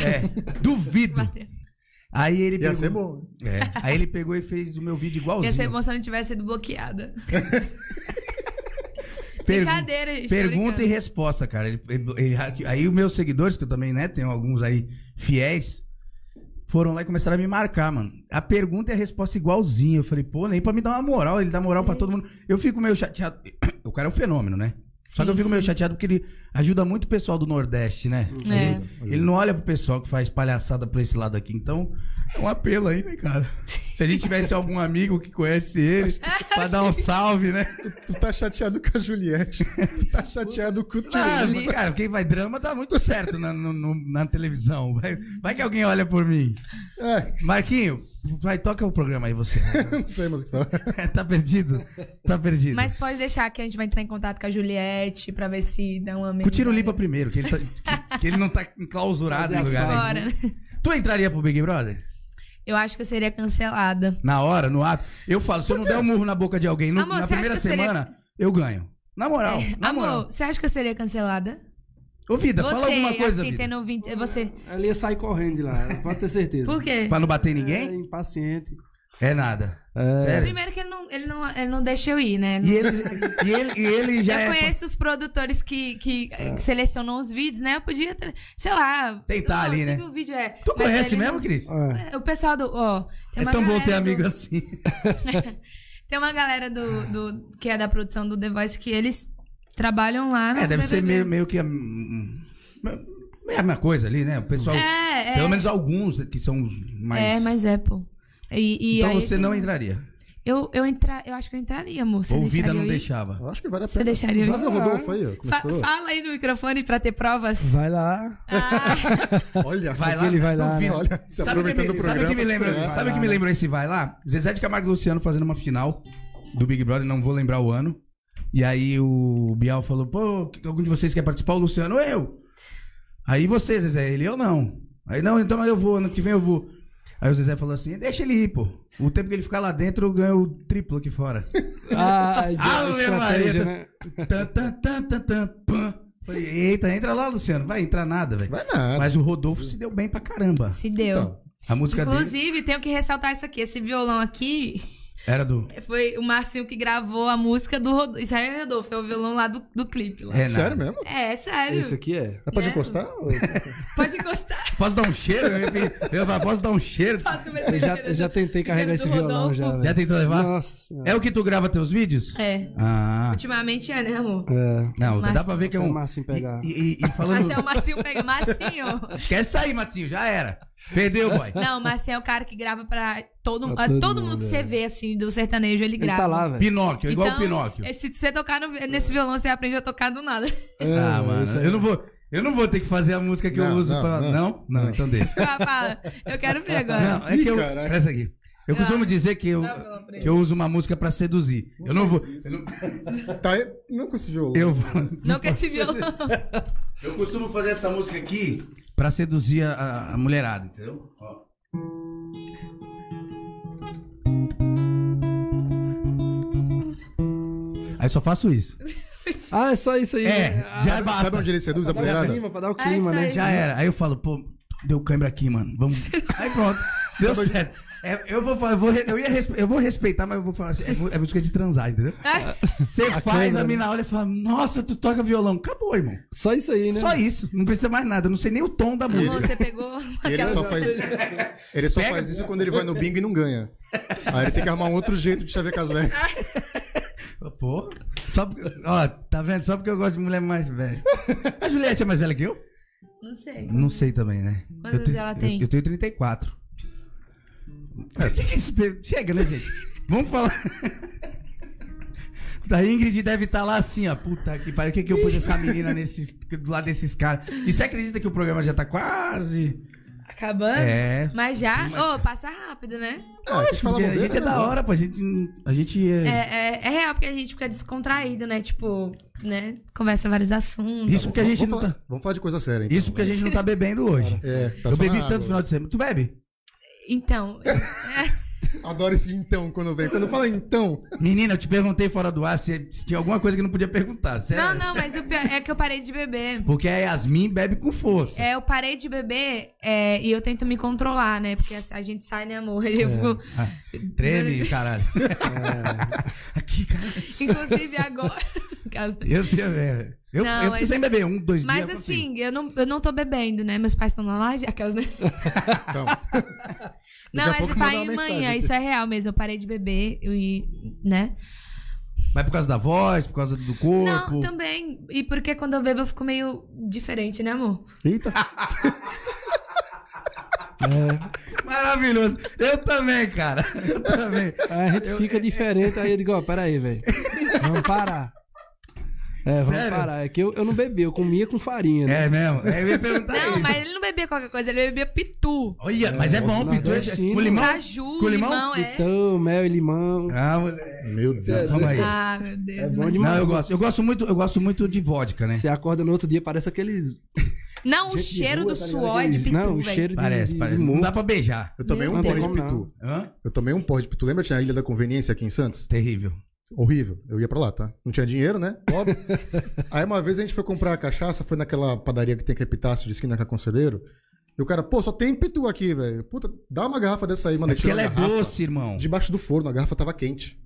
É, duvido. Aí ele Ia pegou. ser bom. É, aí ele pegou e fez o meu vídeo Ia igualzinho. ser bom se eu não tivesse sido bloqueada. Pergu- Brincadeira, gente. Pergunta e resposta, cara. Ele- ele- ele- aí os meus seguidores, que eu também, né, tenho alguns aí fiéis, foram lá e começaram a me marcar, mano. A pergunta e a resposta igualzinha. Eu falei, pô, nem pra me dar uma moral, ele dá moral pra todo mundo. Eu fico meio chateado. O cara é um fenômeno, né? Só que eu Sim, fico meio sim. chateado porque ele ajuda muito o pessoal do Nordeste, né? É. Ele, ele não olha pro pessoal que faz palhaçada pra esse lado aqui. Então, é um apelo aí, né, cara? Se a gente tivesse algum amigo que conhece ele, pra dar um salve, né? Tu tá chateado com a Juliette. Tu tá chateado com o Tio. Ah, cara, quem vai drama dá muito certo na, no- na televisão. Vai, vai que alguém olha por mim. É, Marquinho, vai, toca o programa aí você. não sei mais o que falar. tá perdido? Tá perdido. Mas pode deixar que a gente vai entrar em contato com a Juliette pra ver se dá uma Com o Tiro Lipa primeiro, que ele, tá- que- que ele não tá enclausurado em as lugar nenhum. Bora. Tu entraria pro Big Brother? Eu acho que eu seria cancelada. Na hora, no ato? Eu falo, se eu não der um murro na boca de alguém no- Amor, na primeira que eu seria- semana, eu ganho. Na moral, na Amor, moral. você acha que eu seria cancelada? Ô, Vida, você, fala alguma coisa, assim, Vida. tendo 20... Você... Ela ia sair correndo de lá, pode ter certeza. Por quê? Pra não bater É ninguém? impaciente. É nada. É. Primeiro que ele não, ele, não, ele não deixa eu ir, né? E ele, e ele, e ele já eu é. conheço os produtores que, que, É. que selecionam os vídeos, né? Eu podia, ter- sei lá... Tentar ali, né? que O vídeo é, Tu mas conhece mesmo, não- Cris? É. É, O pessoal do... Ó, É tão bom ter galera do- amigo assim. Tem uma galera do, do, que é da produção do The Voice que eles trabalham lá no É, deve ser BBB. meio, meio que a, é a mesma coisa ali, né? O pessoal. É, é. Pelo menos alguns que são mais. É, mas é, pô. E, e então aí você tem- não entraria. Eu, eu, entra... eu acho que eu entraria, amor. Você Ou vida deixaria não ir? deixava. Eu acho que vale a Você pena. deixaria Já ir? viu o Rodolfo aí? Fa- fala aí no microfone pra ter provas. Vai lá. Ah, Olha, Vai lá, Ele vai lá, né? Olha, se sabe o que aproveitando me, do sabe o que me programa, lembra? é. Sabe o que me lembrou esse vai lá? Zezé de Camargo e Luciano fazendo uma final do Big Brother, não vou lembrar o ano. E aí o Bial falou: pô, que- algum de vocês quer participar? O Luciano, eu. Aí você, Zezé, ele, eu não. Aí não, então eu vou, ano que vem eu vou. Aí o Zezé falou assim: deixa ele ir, pô. O tempo que ele ficar lá dentro, eu ganho o triplo aqui fora. Ah, Ave Maria. né? tan, tan, tan, tan, tan, pam. Falei, eita, entra lá, Luciano. Vai entrar nada, velho. Vai nada. Mas o Rodolfo se deu bem pra caramba. se deu. Então, A música dele Inclusive, tenho que ressaltar isso aqui. Esse violão aqui era do foi o Marcinho que gravou a música do Rodolfo. Isso aí é Rodolfo, é o violão lá do, do clipe. Lá. Renato. sério mesmo? É, sério. Esse aqui é. Mas pode É. encostar? Pode encostar. Posso dar um cheiro? Eu, posso dar um cheiro? Faço uma Eu já, eu já tentei carregar esse violão já. Rodolfo. Já tentou levar? Nossa senhora. É o que tu grava teus vídeos? É. Ah. Ultimamente é, né, amor? É. Não, dá Mas- pra ver que é Até um. o Marcinho pegar. E, e- e falando. Até o Marcinho pega. Marcinho. Esquece isso aí, Marcinho, já era. Perdeu, boy. Não, Marcinho é o cara que grava pra todo, Pra todo todo mundo, mundo, que é. você vê, assim, do sertanejo, ele Ele grava. tá lá, velho. Pinóquio, igual o Então, Pinóquio. é, Se você tocar no- nesse violão, você aprende a tocar do nada. Ah, É, mano. aí. Eu não vou. Eu não vou ter que fazer a música que eu Não, uso não, pra. Não? não. Não, então deixa. Fala, fala. Eu quero ver agora. Não, é que eu. Caraca. Presta aqui. Eu costumo dizer que eu, ele. que eu uso uma música pra seduzir. Eu não vou. Eu, não, Tá, não com esse violão. eu vou. Não com esse violão. Eu costumo fazer essa música aqui pra seduzir a, a mulherada, entendeu? Ó. Aí eu só faço isso. Ah, é só isso aí. É, né? já Sabe basta. onde ele seduz a Pra dar o mulherada? clima, pra dar o Ah, clima, isso né? aí. Já era. Aí eu falo, pô, deu câimbra aqui, mano. Vamos. Aí pronto. Deu certo. É, eu, vou, falar- eu, vou, eu, ia respe- eu vou respeitar, mas eu vou falar assim: é, é música de transar, entendeu? Você faz, a mina olha e fala: Nossa, tu toca violão. Acabou, irmão. Só isso aí, né? Só isso. Não precisa mais nada. Eu não sei nem o tom da Amor, música. Você pegou Ele só faz, ele só Pega- faz isso quando ele vai no bingo e não ganha. Aí ele tem que arrumar um outro jeito de chavecar as velhas. Pô. Só porque, ó, tá vendo? Só porque eu gosto de mulher mais velha. A Juliette é mais velha que eu? Não sei. Não sei também, né? Quantos eu tenho, ela tem? Eu, eu tenho 34. É, o que que é isso? Chega, né, gente? Vamos falar. A Ingrid deve estar lá assim, ó. Puta que pariu. O que, que eu pus essa menina nesse, do lado desses caras? E você acredita que o programa já tá quase. Acabando? É. Mas já... Ô, passa rápido, né? Ah, que falar Porque a gente é né? da hora, pô. A gente, a gente é. É, é, é real, porque a gente fica descontraído, né? Tipo, né? Conversa vários assuntos. Isso porque a gente vamos, não falar, tá. vamos falar de coisa séria, então. Isso porque a gente não tá bebendo hoje. É, tá eu bebi tanto no final de semana. Tu bebe? Então, Adoro esse então quando vem. Quando fala então, Menina, eu te perguntei fora do ar se, se tinha alguma coisa que não podia perguntar. Sério. não, não, mas o pior é que eu parei de beber. Porque a Yasmin bebe com força. É, eu parei de beber é, e eu tento me controlar, né? Porque a, a gente sai, né, amor? Eu fico- Ah, treme, caralho. Aqui, cara. Inclusive agora. Eu tinha. é, Eu, Não, eu fico mas- sem beber, um, dois Mas dias. eu consigo. assim, eu não, eu não tô bebendo, né? Meus pais estão na live, aquelas, né? então. Não, mas pai e mensagem isso é real mesmo. Eu parei de beber e, né? Mas por causa da voz, por causa do corpo. Não, também. E porque quando eu bebo eu fico meio diferente, né, amor? Eita. Maravilhoso. Eu também, cara. Eu também. Aí a gente fica diferente, aí eu digo, ó, peraí, velho. Vamos parar. É, vamos Sério? parar. É que eu, eu não bebi, eu comia com farinha, né? É mesmo? É, Eu ia perguntar Não, isso. mas ele não bebia qualquer coisa, ele bebia pitu. Olha, mas é bom, pitu. é-. Com limão? Caju, Com limão, limão? é. Então, mel e limão. Ah, moleque. Meu Deus. Vamos aí. Ah, meu Deus. É bom demais. Não, eu gosto. Eu gosto muito, eu gosto muito de vodka, né? Você acorda no outro dia, parece aqueles. Não, o gente de cheiro rua, do tá ligado? suor de Aqueles- pitu, Não, o velho. cheiro de. Parece, de, parece. de Não dá pra beijar. Eu tomei um tem porre de como não. pitu. Hã? Eu tomei um porre de pitu. Lembra que tinha a Ilha da Conveniência aqui em Santos? Terrível. Horrível. Eu ia pra lá, tá? Não tinha dinheiro, né? Óbvio. Aí uma vez a gente foi comprar a cachaça, foi naquela padaria que tem que é Epitácio de esquina com a Conselheiro. E o cara, pô, só tem pitu aqui, velho. Puta, dá uma garrafa dessa aí, mano. É porque ela a é doce, irmão. Debaixo do forno, a garrafa tava quente.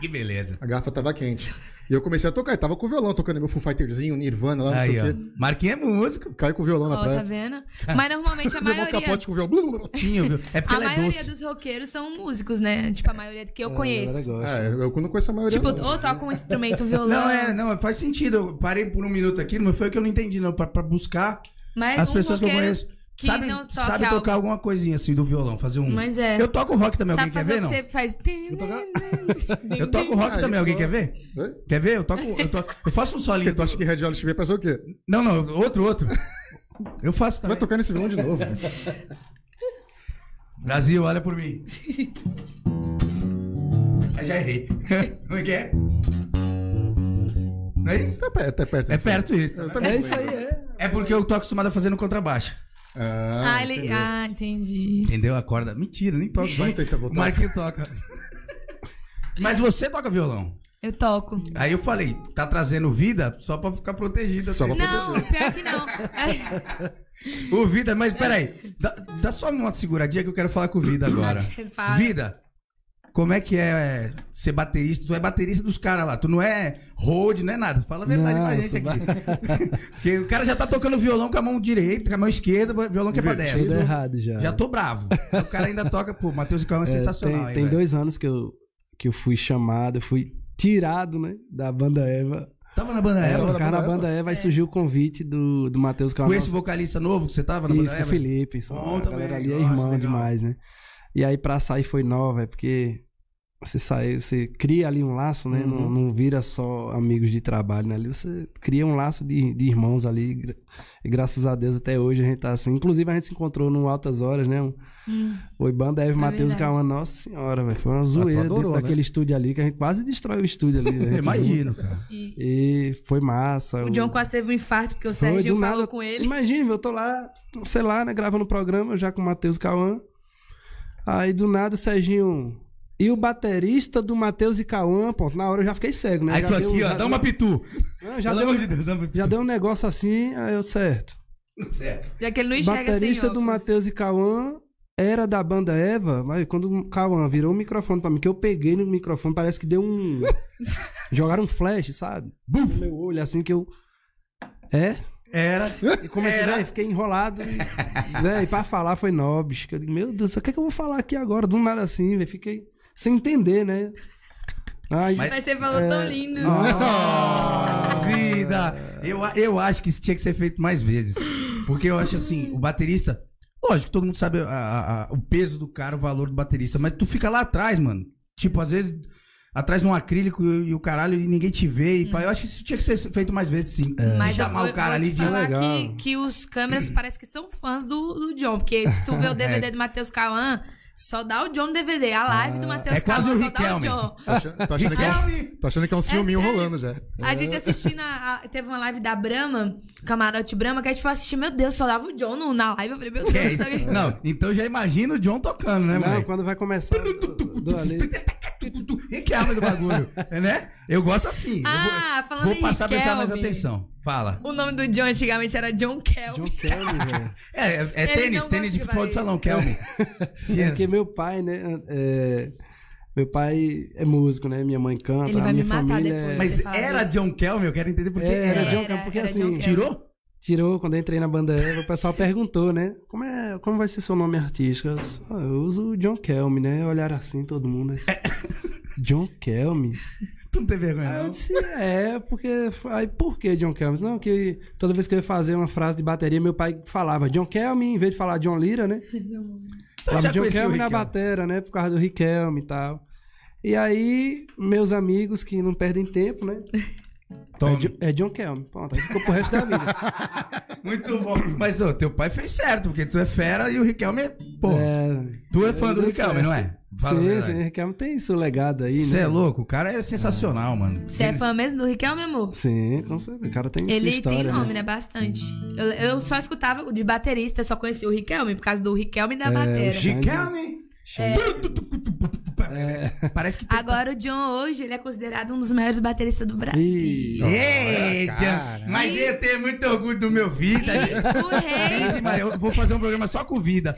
que beleza. A garrafa tava quente. E eu comecei a tocar, e tava com o violão, tocando meu Foo Fighterzinho, Nirvana lá, não Aí, sei ó. o quê. Marquinhos é músico. Cai com o violão na Ó, tá praia. vendo? Mas normalmente a maioria... capote com o violão. Tinha, viu? É porque A ela é maioria doce. dos roqueiros são músicos, né? Tipo, a maioria que eu conheço. É, eu não conheço a maioria. Tipo, não. ou toca um instrumento, um violão. Não, é, não, faz sentido. Eu parei por um minuto aqui, não foi o que eu não entendi, não. Pra, pra buscar Mas as um pessoas que eu roqueiro conheço. Que Sabe, não toca sabe algo. tocar alguma coisinha assim do violão, fazer um. Mas é. Eu toco rock também, Sabe alguém quer fazer ver, não? você faz? Eu toco rock Ah, também, alguém quer gosta. ver? Quer ver? Eu toco. Eu, toco- eu faço um solinho. Porque tu acha que Red Hot Chili Peppers é o quê? Não, não, outro, outro. Eu faço Tu vai também. tocar nesse violão de novo. Brasil, olha por mim. Aí já errei. Como é que é? Não é isso? É perto, é perto. É perto isso. É isso aí, é. É porque eu tô acostumado a fazer no contrabaixo. Ah, Ah, ele... ah, entendi. Entendeu? A corda. Mentira, nem O voltar. Marquinhos toca. Mas você toca violão. Eu toco. Aí eu falei, tá trazendo vida só pra ficar protegida. Só pra Não, pior que não. O Vida, mas peraí. Dá, dá só uma seguradinha que eu quero falar com o Vida agora. Fala. Vida, como é que é ser baterista? Tu é baterista dos caras lá. Tu não é road, não é nada. Fala a verdade Não, pra gente aqui. Porque o cara já tá tocando violão com a mão direita, com a mão esquerda, violão que é pra destra. errado já. Já tô bravo. Aí o cara ainda toca, pô, Matheus e Cauã é, É, sensacional. Tem, hein, tem velho? dois anos que eu, que eu fui chamado, eu fui tirado, né, da banda Eva. Tava na banda É, Eva? tava na Banda Eva, aí surgiu o convite do, do Matheus Com Camargo. esse vocalista novo que você tava na Isso, banda com o Eva? Felipe. Só, Bom a também, galera ali é legal. demais, né? E aí pra sair foi nova, é porque você sai, você cria ali um laço, né? Uhum. Não, não vira só amigos de trabalho, né? Ali você cria um laço de, de irmãos ali. e gra- graças a Deus até hoje a gente tá assim. Inclusive a gente se encontrou no Altas Horas, né? Um- Foi banda Eve, Matheus e verdade. Cauã. Nossa senhora, velho. Foi uma zoeira adorou, né? daquele estúdio ali que a gente quase destrói o estúdio ali. né? Imagino, cara. E E foi massa. o John quase teve um infarto porque o Sérgio falou nada. com ele. Imagina, eu tô lá, sei lá, né, gravando o programa já com o Matheus Cauã. Aí do nada o Serginho. E o baterista do Matheus e Cauã, pô, na hora eu já fiquei cego, né? Aí já tu deu- aqui, ó, já dá uma pitu. Não, já, Pelo deu, amor de Deus, dá uma pitu. já deu um negócio assim, aí eu, certo. Certo. Já que ele não enxerga Baterista do. Matheus e Cauã era da banda Eva, mas quando o Cauã virou o microfone pra mim, que eu peguei no microfone, parece que deu um. Jogaram um flash, sabe? No meu olho, assim que eu. É? Era. E comecei, Era. véi, fiquei enrolado. E, véi, pra falar foi nobres. Que eu digo, meu Deus, o que é que eu vou falar aqui agora? Do nada assim, velho. Fiquei sem entender, né? Aí, Mas- Mas você falou tão lindo. Oh, vida! Eu, eu acho que isso tinha que ser feito mais vezes. Porque eu acho assim, o baterista. Lógico, todo mundo sabe a- a- a- o peso do cara, o valor do baterista, mas tu fica lá atrás, mano. Tipo, às vezes, atrás de um acrílico e, e o caralho, e ninguém te vê. E, pá, eu acho que isso tinha que ser feito mais vezes, sim. Mas eu Chamar vou, o cara ali de. falar Legal. que, que os câmeras parece que são fãs do, do John. Porque se tu vê o DVD do Matheus Cauã, só dá o John no DVD. A live do Matheus é quase o só dá o Riquelme. John. Tô achando, tô achando que é um, tô achando que é um ciúminho sério. rolando já. A gente assistindo, a, a- teve uma live da Brahma, Camarote Brahma, que a gente foi assistir, meu Deus, só dava o John no- na live. Eu falei, meu é Deus, Não, então já imagina o John tocando, né, não, mano? quando vai começar. do- do ali- E que arma do bagulho, né? Eu gosto assim. Eu Ah, vou, falando vou passar a prestar mais atenção. Fala. O nome do John antigamente era John Kelly. John Kelly, velho. É, é, é tênis, tênis de futebol de salão, Kelvin. É Porque meu pai, né? é, meu pai é músico, né? Minha mãe canta, Ele a vai minha me matar família depois. é- Mas era disso. John Kelvin, eu quero entender por que É, era era. John Kelly, porque era assim. Tirou? Tirou quando eu entrei na banda Eva, o pessoal perguntou, né? Como, é, como vai ser seu nome artístico? Eu, disse, "Ah, eu uso John Kelmy, né? Olharam assim, todo mundo. assim, John Kelmy? Tu não tem vergonha, Aí eu não? disse, é, porque. Aí, por que John Kelmy? Não, que toda vez que eu ia fazer uma frase de bateria, meu pai falava John Kelmy, em vez de falar John Lira, né? Falava John Kelmy na batera, né? Por causa do Riquelme e tal. E aí, meus amigos que não perdem tempo, né? É, é John Kelmy. Pronto, aí ficou pro resto da vida. Muito bom. Mas, ô, teu pai fez certo, porque tu é fera e o Riquelme é... Pô, É, tu é fã do Riquelme, certo. não é? Fala sim, sim, o Riquelme tem seu legado aí, Você né? é louco? O cara é sensacional, mano. Você é fã mesmo do Riquelme, amor? Sim, com certeza. O cara tem sua Ele história, tem nome, né? né? Bastante. Eu, eu só escutava de baterista, só conhecia o Riquelme por causa do Riquelme da É, batera. Riquelme! É. Parece que tem. Agora o John hoje, ele é considerado um dos maiores bateristas do Brasil. Ih. Mas eu tenho muito orgulho do meu vida. gente. O rei, Maria, eu vou fazer um programa só com vida.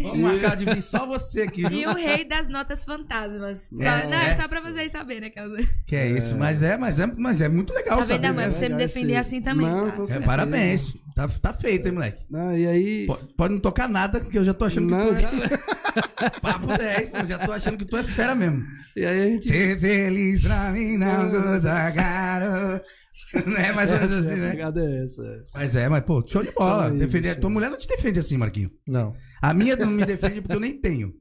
Vamos marcar de vir só você aqui, e viu? o rei das notas fantasmas. Só, É, não, é. é só pra vocês saberem. Aquela... Que é isso, mas é, mas é, mas é muito legal Tá vendo, saber. amor? né? Pra você me defender esse- assim também. Não, tá? É, parabéns. Tá, tá feito, hein, moleque? Não, e aí. Pode, pode não tocar nada, que eu já tô achando Não, que já. tu é papo 10, pô, já tô achando que tu é fera mesmo. E aí a gente. Ser feliz pra mim não goza caro. Não é mais ou menos Essa, assim, né? é essa. é. Mas é, mas pô, show de bola. Aí, Defender, bicho. tua mulher não te defende assim, Marquinho. Não. A minha não me defende porque eu nem tenho.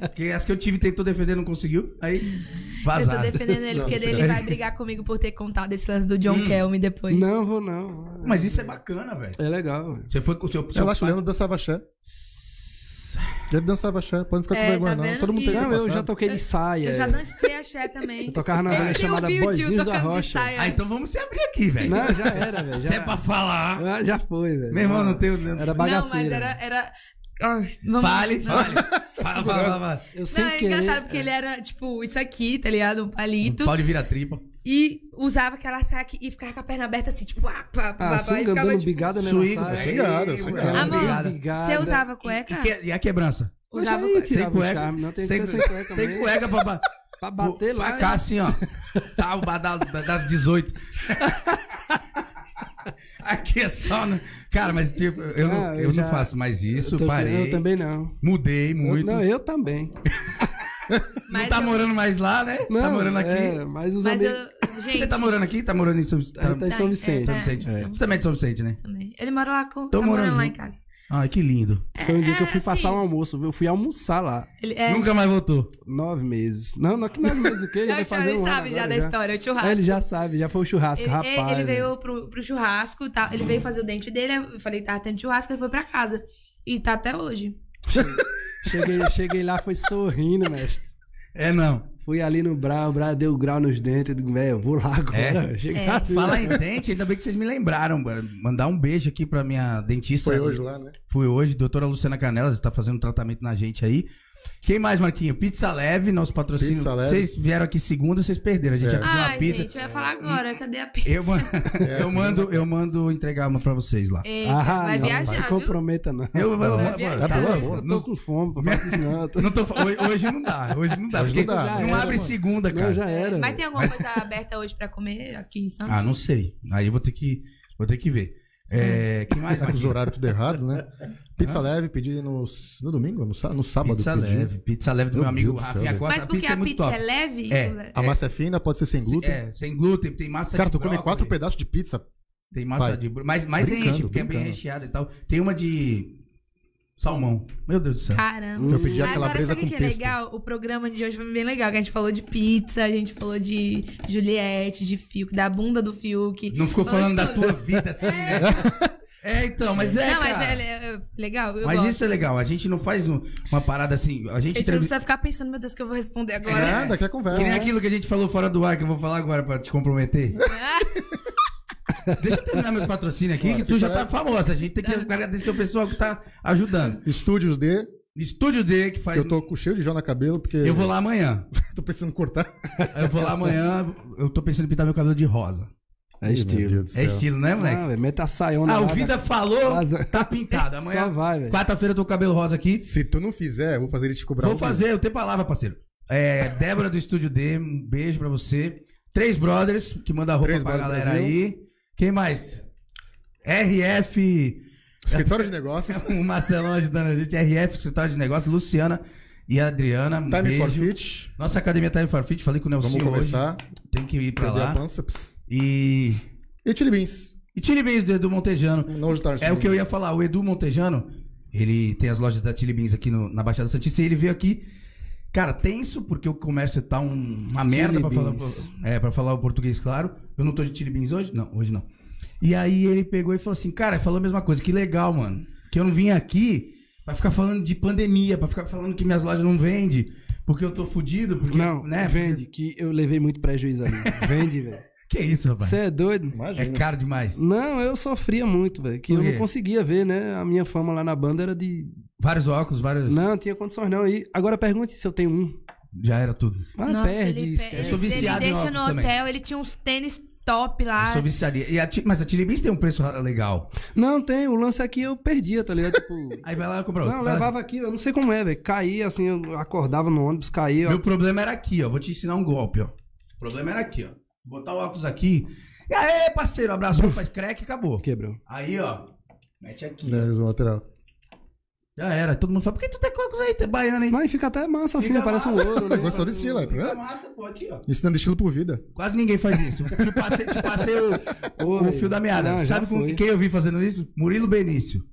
Porque as que eu tive tentou defender, não conseguiu. Aí, Eu tô vazado. defendendo ele Não, porque ele vai brigar comigo por ter contado esse lance do John Hum. Kelmy depois. Não, vou não. Mas isso é bacana, velho. É legal. velho. Você foi com o seu. seu Eu acho que o Leandro dançava axé. Ele dançava axé. Pode não ficar com É, vergonha, tá não. Todo mundo tem Não, eu já toquei de saia. Eu já dancei axé também. Eu tocava na banda chamada Boizinhos da Rocha. Ah, então vamos se abrir aqui, velho. Não, já era, velho. Se é pra falar. Ah, já foi, velho. Meu irmão, não tem. Era Não, mas era... era... Ai, vamos- Fale, fale. Fala, fala, fala. Eu Não, sem é querer. engraçado porque ele era, tipo, isso aqui, tá ligado? Um palito. Pode vir a tripa. E usava aquela saia aqui e ficava com a perna aberta assim, tipo, ah, pá, pá, Ah, pá, swing e ficava, andando tipo, bigada, né? na saia. é Amor, ligada. Ligada. Você usava E, cueca? e que- e a quebrança? Usava aí, Sem cueca. charme, Não tem que ser sem cueca Sem mesmo. cueca pra, pra, Pra bater lá. pra cá, assim, ó. Tá o badal das 18. Aqui é só. No... Cara, mas tipo, eu, não, Ah, eu eu não já- faço mais isso, Eu parei. Eu também não. Mudei Eu- muito. não, eu também. não Mas tá eu- morando mais lá, né? Não, tá morando aqui. É, mas os Mas eu. amigos... Gente. Você tá morando aqui? Tá morando em São Vicente? Tá, tá em São Tá, Vicente. é, São tá. Vicente. é. Você também é de São Vicente, né? Também. Ele mora lá com. Tô tá morando morando lá em casa. Ai, que lindo. Foi um dia que eu fui É, passar assim- um almoço. Eu fui almoçar lá. Ele é. Nunca mais voltou. Nove meses. Não, não que nove meses o quê? Ele vai Eu já- fazer ele um sabe já da história, o churrasco. É, ele já sabe, já foi o churrasco, Ele, rapaz. ele veio pro, pro churrasco, tá? ele veio fazer o dente dele, eu falei que tava tendo churrasco, ele foi pra casa. E tá até hoje. Cheguei, cheguei lá, foi sorrindo, mestre. É, não. Fui ali no Brau, o Brau deu grau nos dentes. Eu digo, velho, eu vou lá agora. É. ali. Falar em dente, ainda bem que vocês me lembraram. Mandar um beijo aqui pra minha dentista. Foi hoje lá, né? Fui hoje, doutora Luciana Canelas, está fazendo tratamento na gente aí. Quem mais, Marquinho? Pizza Leve, nosso patrocínio. Pizza Leve. Vocês vieram aqui segunda, vocês perderam. A gente É. ia pedir uma Ai, pizza. gente, eu ia falar agora, cadê a pizza? Eu, man- eu mando, eu mando entregar uma pra vocês lá. Eita, Ah, vai não, viajar, se viu? comprometa, não. Eu, Vai eu- viajar. tá É. Eu tô Não, com fome, não faço isso não. Tô- não tô hoje, hoje não dá, hoje não dá. Hoje não dá. não Já era, abre mano. segunda, cara. Não, já era. Mas tem alguma coisa aberta hoje pra comer aqui em Santos? Ah, não sei. Aí eu vou ter que, vou ter que ver. É, quem mais, Tá com os horários tudo errado, né? Pizza leve, pedi no, no domingo, no, no sábado. Pizza pedi. leve, pizza leve do Meu meu amigo Rafinha. Costa. Mas a porque pizza é a muito pizza top. é leve? É. A massa é fina, pode ser sem glúten. É, sem glúten, tem massa Cara, de tu come quatro pedaços de pizza. Tem massa Vai. de. Mas mais Brincando, enche, porque é bem brincando. recheada e tal. Tem uma de salmão. Meu Deus do céu. Caramba. Eu pedi Mas aquela agora, sabe o com que é pesto. legal? O programa de hoje foi bem legal. Que a gente falou de pizza, a gente falou de Juliette, de Fiuk, da bunda do Fiuk. Não ficou falando da tua vida assim, né? É, então, mas é, Não, mas cara. é, é legal. Eu Mas gosto. isso é legal. A gente não faz um- uma parada assim. A gente A gente não precisa ficar pensando, meu Deus, que eu vou responder agora. É, daqui a Que nem conversa. aquilo que a gente falou fora do ar, que eu vou falar agora pra te comprometer. Deixa eu terminar meus patrocínios aqui, que tu já tá famosa. A gente tem que agradecer o pessoal que tá ajudando. Estúdios D, Estúdio D, que que faz. eu tô com cheio de gel na cabelo, porque Eu vou lá amanhã. tô precisando cortar. Eu vou lá amanhã. Eu tô pensando em pintar meu cabelo de rosa. É estilo. Deus do É estilo, né, moleque? Ah, meta a saiona Ah, o Vida da- falou, tá pintado. Amanhã, Só vai, velho. quarta-feira, eu tô com o cabelo rosa aqui. Se tu não fizer, eu vou fazer ele te cobrar. Vou fazer, eu tenho palavra, parceiro. É, Débora do Estúdio D, um beijo pra você. Três Brothers, que manda roupa Três pra Brothers galera Brasil. aí. Quem mais? RF. Escritório de negócios, o Marcelão ajudando a gente. RF, Escritório de Negócios, Luciana e a Adriana. Time for beijo. Fit. Nossa academia Time for Fit, falei com o Nelson Vamos começar. Tem que ir pra a lá. pança. E. E Chili Beans. E beijo do Edu Montejano. Não tarde. É o que eu ia falar. O Edu Montejano, ele tem as lojas da Chili Beans aqui no- na Baixada Santista e ele veio aqui. Cara, tenso, porque o comércio tá um- uma merda pra falar, é, pra falar o português, claro. Eu não tô de Chili Beans hoje? Não, hoje não. E aí ele pegou e falou assim, cara, falou a mesma coisa, que legal, mano. Que eu não vim aqui pra ficar falando de pandemia, pra ficar falando que minhas lojas não vendem, porque eu tô fudido, porque, Não, né? vende, que eu levei muito prejuízo ali. Vende, velho. Que isso, rapaz? Você é doido? É Imagina. caro demais. Não, eu sofria muito, velho. Que eu não conseguia ver, né? A minha fama lá na banda era de. Vários óculos, vários... Não, tinha condições não. E agora pergunte se eu tenho um. Já era tudo. Mas Nossa, perde, ele, esquece. pe- Eu sou viciado ele deixa no também. hotel, ele tinha uns tênis top lá. Eu sou viciado. E a Ti- mas a Chili Beans tem um preço legal. Não, tem. O lance aqui eu perdia, tá ligado? Tipo. Aí vai lá e compra outro. Não, eu levava aqui, eu não sei como é, velho. Caía assim, eu acordava no ônibus, caía. Meu problema era aqui, ó. Vou te ensinar um golpe, ó. O problema era aqui, ó. Botar o óculos aqui. E aí, parceiro, abraçou, faz crack e acabou. Quebrou. Aí, ó. Mete aqui. Ó. lateral. Já era. Todo mundo fala, por que tu tem óculos aí? Tu é baiano, hein? Mas fica até massa assim, Fica parece massa. um ouro, né? Gostou do estilo, é, tá Fica massa, pô, aqui, ó. Ensinando estilo por vida. Quase ninguém faz isso. Te passei, te passei o, o velho. fio da meada. Não, sabe com quem eu vi fazendo isso? Murilo Benício.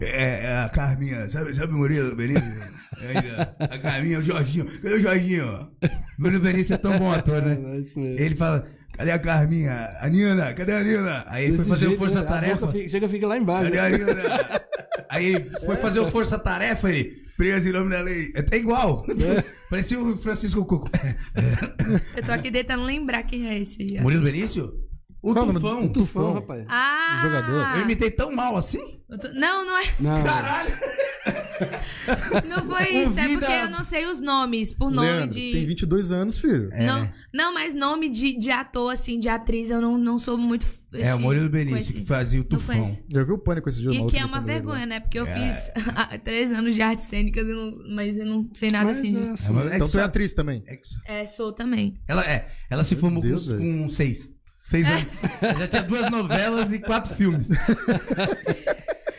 É, é a Carminha, sabe, sabe o Murilo Benício? É, a Carminha, o Jorginho. Cadê o Jorginho? Murilo Benício é tão bom ator, né? É isso mesmo. Ele fala, cadê a Carminha? A Nina, cadê a Nina? Aí ele foi fazer o jeito, Força né? A Tarefa. boca fica- chega, fica lá embaixo. Cadê a Nina? Aí foi fazer o Força Tarefa, ele, preso em nome da lei. É igual. Parecia o Francisco Cuco. Eu tô aqui tentando lembrar quem é esse. Murilo Benício? O Qual Tufão. o Tufão. Tufão, rapaz. Ah! O jogador. Eu imitei tão mal assim? Tô- Não, não é. Não. Caralho! Não foi isso. É vida- porque eu não sei os nomes. Por nome Leandro, de. tem 22 anos, filho. É. Não, não, mas nome de, de ator, assim, de atriz, eu não, não sou muito. É, o assim, Murilo Benício que fazia o Tufão. Eu vi o pânico esse dia. E que é uma vergonha, né? né? Porque eu fiz há três anos de artes cênicas, mas eu não sei nada Mas, assim. de- é, assim, É, mas é Então tu é atriz também. é É, sou também. Ela, é, ela se formou Deus, com, com seis. Seis anos. Ela já tinha duas novelas e quatro filmes.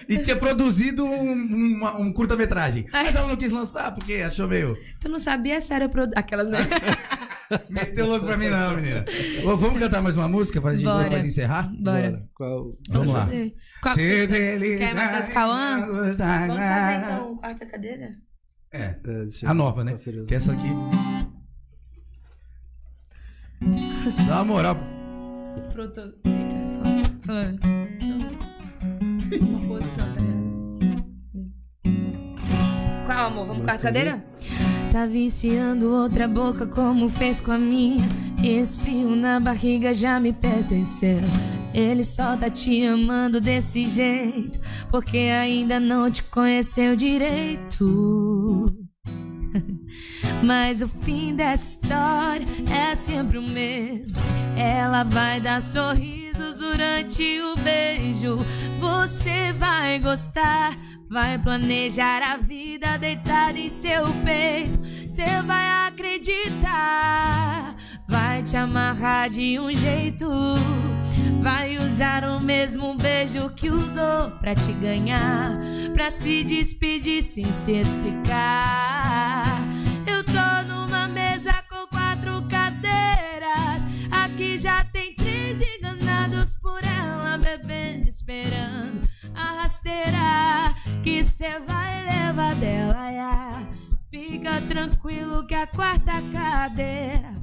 e tinha produzido um, uma- um curta-metragem. Mas ela não quis lançar porque achou meio. Tu não sabia essa era produ... Aquelas, né? Meteu louco pra mim, não, menina. Ô, vamos cantar mais uma música pra gente Bora. depois encerrar? Bora. Qual... Vamos lá. Qual... Se Quer uma das Cauã? Vamos fazer então quarta cadeira? É. É, A eu- nova, né? Que essa aqui. Dá uma moral. Pronto. Eita, fala- fala. Uma posição, tá ligado? Qual, amor? Vamos quarta cadeira? Tá viciando outra boca como fez com a minha. Esse frio na barriga já me pertenceu. Ele só tá te amando desse jeito, porque ainda não te conheceu direito. Mas o fim dessa história é sempre o mesmo. Ela vai dar sorrisos durante o beijo. Você vai gostar, vai planejar a vida deitada em seu peito. Você vai acreditar, vai te amarrar de um jeito. Vai usar o mesmo beijo que usou pra te ganhar, pra se despedir sem se explicar. Esperando a rasteira que cê vai levar dela. Ya. Fica tranquilo que a quarta cadeira.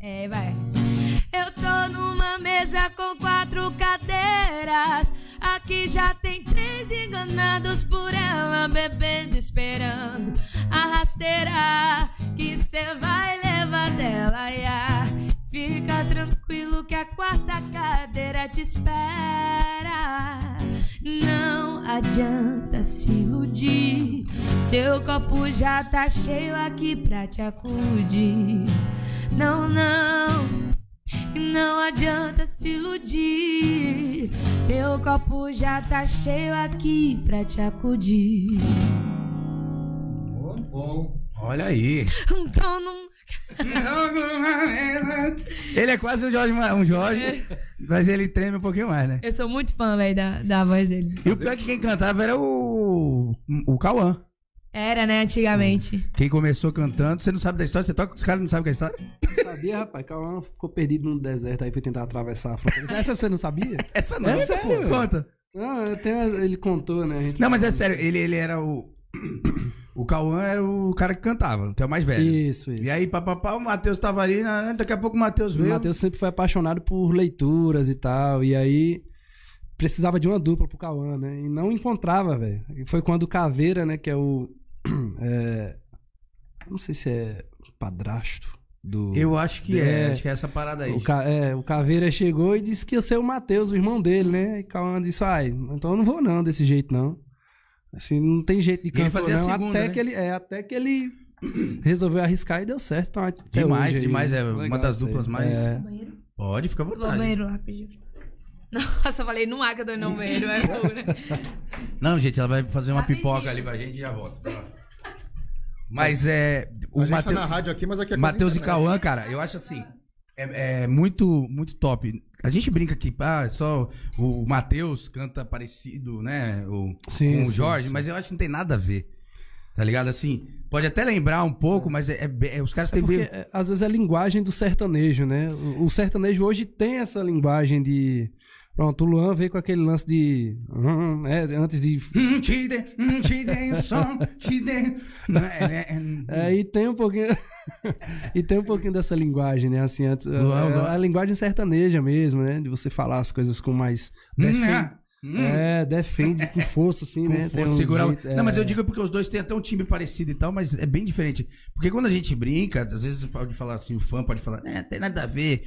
É, vai. Eu tô numa mesa com quatro cadeiras. Aqui já tem três enganados por ela, bebendo, esperando a rasteira que cê vai levar dela. Ya. Fica tranquilo que a quarta cadeira te espera. Não adianta se iludir. Seu copo já tá cheio aqui pra te acudir. Não, não. Não adianta se iludir. Teu copo já tá cheio aqui pra te acudir. Bom. Olha aí. Então não. Ele é quase um Jorge, um Jorge mas ele treme um pouquinho mais, né? Eu sou muito fã, velho, da, da voz dele. E o pior é que quem cantava era o. O Cauã. Era, né, antigamente. Quem começou cantando, você não sabe da história, você toca com os caras não sabem que é a história? Sabia, rapaz? Cauã ficou perdido no deserto aí foi tentar atravessar a fronteira. Essa você não sabia? Essa não. É sério, pô. Conta. Não, eu tenho- ele contou, né? A gente- Não, mas é sério, ele, ele era o. O Cauã era o cara que cantava, que é o mais velho. Isso, isso. E aí, papapá, o Matheus tava ali, né, daqui a pouco o Matheus O veio. Matheus sempre foi apaixonado por leituras e tal. E aí precisava de uma dupla pro Cauã, né? E não encontrava, velho. E foi quando o Caveira, né? Que é o. é, não sei se é padrasto do. Eu acho que é, É. acho que é essa parada aí. O, Ca- é, o Caveira chegou e disse que ia ser o Matheus, o irmão dele, né? E Cauã disse, ai, então eu não vou não desse jeito, não. Assim, não tem jeito de ele cantor, fazia a não. segunda, até né? que ele É, até que ele resolveu arriscar e deu certo. Então, até Demais, hoje demais, é uma Legal das isso aí. duplas mais- É. Pode, fica à Vou vontade. banheiro rapidinho. Nossa, eu falei no ar que eu tô no banheiro. É loucura. Não, gente, ela vai fazer uma Rapidinho. pipoca ali pra gente e já volta. Mas é. O a gente Mateu- tá na rádio aqui, mas aqui é Matheus e. Cauã, cara, eu acho assim. É, é muito, muito top. A gente brinca aqui, ah, só o Matheus canta parecido, né? O, Sim, com o sim, Jorge, sim. mas eu acho que não tem nada a ver. Tá ligado? Assim, pode até lembrar um pouco, mas é, é é- os caras É têm porque, bem. é, às vezes, é a linguagem do sertanejo, né? O, o sertanejo hoje tem essa linguagem de. Pronto, o Luan veio com aquele lance de. hum, né, antes de. Hum, hum, é- é- É, e tem um pouquinho. e tem um pouquinho dessa linguagem, né? Assim, antes, a, a linguagem sertaneja mesmo, né? De você falar as coisas com mais. Defen- é. Hum. É, defende com força, assim, Com né? força, um segurar jeito- Não, mas é. eu digo porque os dois têm até um timbre parecido e tal, mas é bem diferente. Porque quando a gente brinca, às vezes pode falar assim, o fã pode falar, é, tem nada a ver.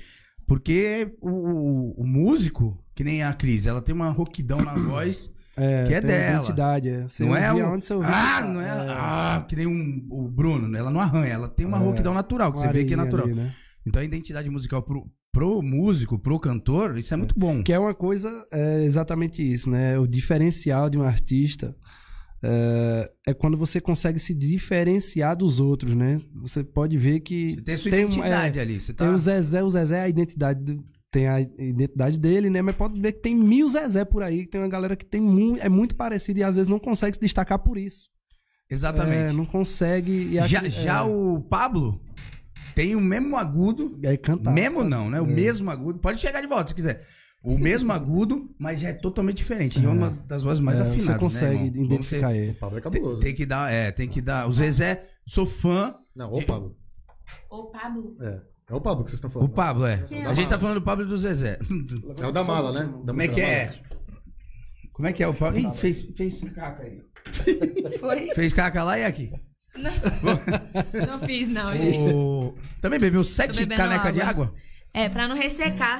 Porque o, o- o músico, que nem a Cris, ela tem uma rouquidão na voz É, que é dela. identidade, é. Você não é o. onde você ouvia, ah, não é. é. Ah, que nem um, o Bruno, ela não arranha, ela tem uma É, rouquidão natural, que você vê que é natural. ali, né? Então a identidade musical pro, pro músico, pro cantor, isso é muito bom. Que é uma coisa, é exatamente isso, né? O diferencial de um artista é, é quando você consegue se diferenciar dos outros, né? Você pode ver que Você tem sua tem identidade é, ali. Você tá... tem o Zezé, o Zezé é a identidade do- tem a identidade dele, né? Mas pode ver que tem mil Zezé por aí, que tem uma galera que tem mu é muito parecida e às vezes não consegue se destacar por isso. Exatamente. É, não consegue. E já aqui- já é, o Pablo tem o mesmo agudo. é cantar. mesmo não, né? O É. mesmo agudo. Pode chegar de volta se quiser. O mesmo agudo, mas é totalmente diferente. E é uma das vozes mais É, afinadas. você consegue né, identificar ele. O Pablo é cabuloso. Tem, tem que dar, é, tem que dar. O Zezé, sou fã. Não, o Pablo. Ô, Pablo. É. É o Pablo que vocês estão O falando. né? Pablo, é. É A o gente tá falando do Pablo e do Zezé. É o da mala, né? Da Como é que é? Como é que é o Pablo? Ih, fez, fez caca aí. Foi? Fez caca lá e aqui. Não fiz, não, gente. O... Também bebeu sete canecas de água? É, pra não ressecar.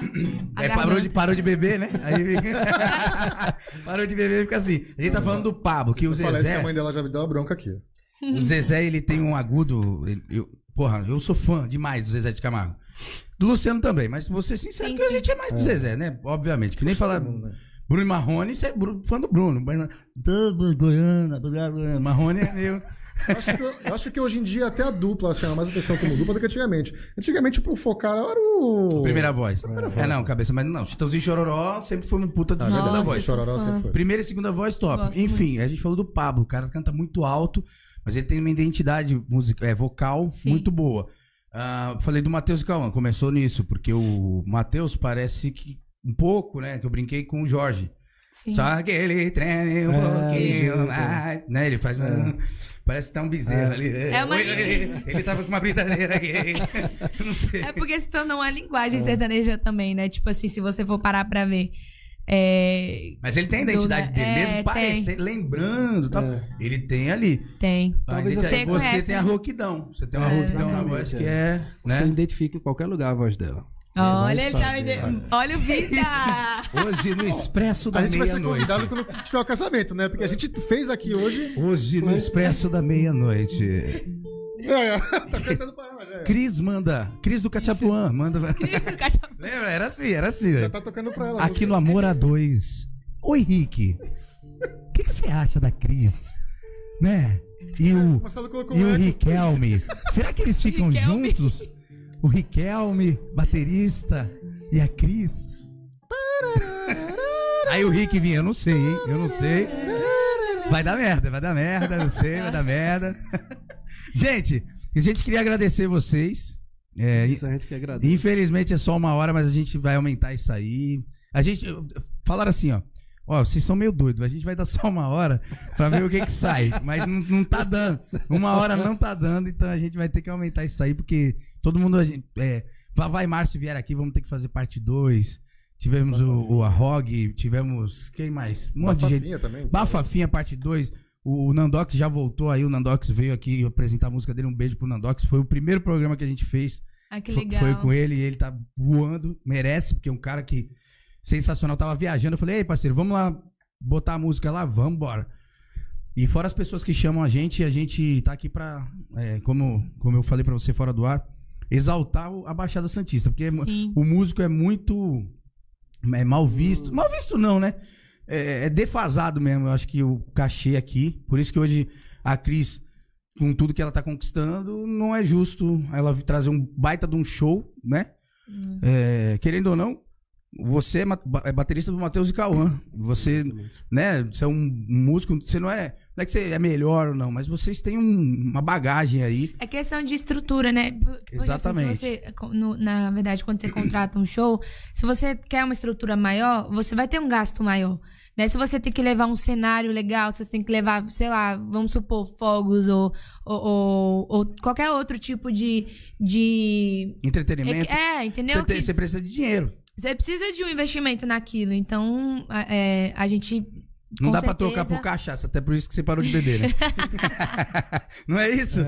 a É, parou de, parou de beber, né? Aí parou de beber e fica assim. A gente tá falando do Pablo, que o falei isso que Zezé. a mãe dela já me deu uma bronca aqui. O Zezé, ele tem um agudo. ele- eu- porra, eu sou fã demais do Zezé de Camargo. Do Luciano também, mas vou ser sincero Sim, que a sim. gente é mais do Zezé, né? Obviamente. Que nem falar né? Bruno e Marrone, você é fã do Bruno. Goiânia. Marrone é meu. Eu acho, que, eu acho que hoje em dia até a dupla chama mais atenção como dupla do que antigamente. Antigamente, pro focar era o. Primeira voz. É, não, cabeça, mas não. Chitãozinho e Chororó sempre foi um puta do Ah, segunda voz. Chororó sempre foi. Primeira e segunda voz, top. Gosto Enfim, a gente falou do Pablo. O cara canta muito alto, mas ele tem uma identidade musical, é, vocal Sim. muito boa. Ah, falei do Matheus e Cauã, começou nisso, porque o Matheus parece que um pouco, né? Que eu brinquei com o Jorge. Sim. Só que ele treina um É, pouquinho é. mais. Né? Ele faz uma. Parece que tá um bezerro ali. É uma- Ele, ele tava com uma brincadeira aqui. Não sei. É porque se tornou uma linguagem sertaneja também, né? Tipo assim, se você for parar pra ver. É... Mas ele tem a identidade Do- dele, é, mesmo parecendo, lembrando. Tal, Ele tem ali. Tem. Talvez você você conhece, tem a né? rouquidão. Você tem uma É, rouquidão na voz é. que é. Você Né? identifica em qualquer lugar a voz dela. Olha, ele tá me olha. Olha o Vita! Hoje no Expresso da A gente vai ser Meia-Noite. convidado quando tiver o casamento, né? Porque a gente fez aqui hoje. Hoje no Expresso da Meia-Noite. É, tá cantando pra ela, já. é. Cris manda. Cris do Cachapuã. Manda. Lembra? Era assim, era assim. Já tá tocando pra ela. Aqui música. no Amor a Dois. Oi, Rick. O que, que você acha da Cris? Né? E o. O Marcelo colocou E o. Riquelme. Será que eles ficam Riquelme. juntos? O Riquelme, baterista, e a Cris. Aí o Rick vinha, eu não sei, hein? Eu não sei. Vai dar merda, vai dar merda, eu sei, vai dar merda. Gente, a gente queria agradecer vocês. É, Isso a gente que agradece. Infelizmente é só uma hora, mas a gente vai aumentar isso aí. A gente. Falaram assim, ó. Ó, vocês são meio doidos. A gente vai dar só uma hora pra ver o que que sai. Mas não, não tá dando. Uma hora não tá dando, então a gente vai ter que aumentar isso aí, porque todo mundo. A gente, é, e Márcio vieram aqui, vamos ter que fazer parte 2. Tivemos o, o Arrog, tivemos. Quem mais? Um monte de gente. Bafafinha também. Bafafinha, parte 2. O, Nandox já voltou aí. O Nandox veio aqui apresentar a música dele. Um beijo pro Nandox. Foi o primeiro programa que a gente fez. Ah, que legal. Foi com ele e ele tá voando, merece, porque é um cara que sensacional. Tava viajando, eu falei, ei, parceiro, vamos lá botar a música lá? Vamos embora. E fora as pessoas que chamam a gente, a gente tá aqui pra, é, como, como eu falei pra você fora do ar, exaltar o- a Baixada Santista. Porque Sim. o músico é muito é mal visto. Mal visto não, né? É, é defasado mesmo, eu acho que o cachê aqui. Por isso que hoje a Cris, com tudo que ela tá conquistando, não é justo ela trazer um baita de um show, né? É, querendo ou não, você é é baterista do Matheus e Cauã. Você, né, você é um músico, você não é, não é que você é melhor ou não, mas vocês têm um- uma bagagem aí. É questão de estrutura, né? Porque, assim, Exatamente. se você, no- na verdade, quando você contrata um show, se você quer uma estrutura maior, você vai ter um gasto maior. Né? Se você tem que levar um cenário legal, se você tem que levar, sei lá, vamos supor, fogos ou, ou, ou- ou qualquer outro tipo de. de... Entretenimento. É, entendeu? Você, tem- Que você precisa de dinheiro. você precisa de um investimento naquilo. Então, é, a gente. Não com dá pra certeza- trocar por cachaça, até por isso que você parou de beber, né? não é isso?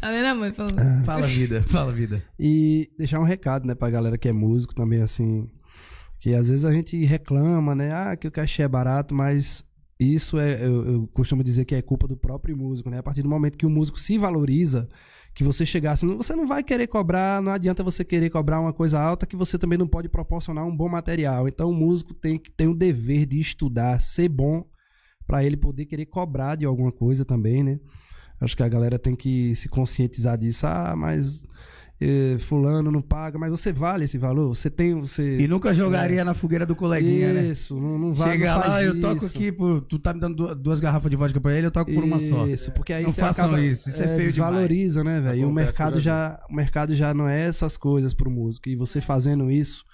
Tá vendo, amor? Falou. Fala vida, fala vida. E deixar um recado, né, pra galera que é músico também, assim. Que às vezes a gente reclama, né? Ah, que o cachê é barato, mas isso é, eu, eu costumo dizer que é culpa do próprio músico, né? A partir do momento que o músico se valoriza, que você chegar assim, você não vai querer cobrar, não adianta você querer cobrar uma coisa alta que você também não pode proporcionar um bom material. Então o músico tem que tem o dever de estudar, ser bom, pra ele poder querer cobrar de alguma coisa também, né? Acho que a galera tem que se conscientizar disso. Ah, mas eh, fulano não paga, mas você vale esse valor. Você tem, você E nunca jogaria na fogueira do coleguinha, né? isso, não, não vai. Chega não lá, eu toco isso. aqui, por, tu tá me dando du- duas garrafas de vodka pra ele, eu toco por uma só. Isso, porque aí Não você façam acaba, isso, isso é feio desvaloriza, né, velho? E o mercado já, o mercado já não é essas coisas pro músico. E você fazendo isso,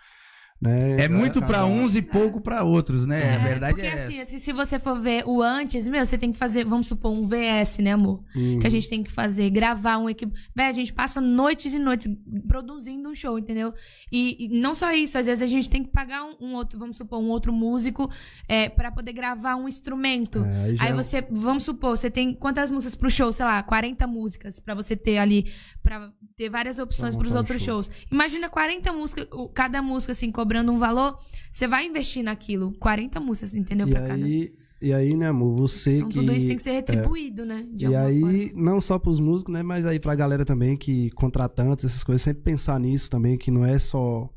né? É muito pra acaba- uns e pouco pra outros, né? a verdade porque é assim, essa. assim, se você for ver o antes, meu, você tem que fazer, vamos supor, um VS, né, amor? Uhum. Que a gente tem que fazer, gravar um equipe. Véi, a gente passa noites e noites produzindo um show, entendeu? E, e não só isso, às vezes a gente tem que pagar um, um outro, vamos supor, um outro músico é, para poder gravar um instrumento. É, aí Aí é você, vamos supor, você tem quantas músicas pro show? Sei lá, 40 músicas pra você ter ali, pra ter várias opções montar um outros show. shows. Imagina 40 músicas, cada música assim, cobrando um valor, você vai investir naquilo. 40 músicas, entendeu? E pra cada. aí, e aí, né, amor, você Então que tudo isso tem que ser retribuído, né? De e aí, forma. não só pros músicos, né, mas aí pra galera também que contratantes, essas coisas, sempre pensar nisso também, que não é só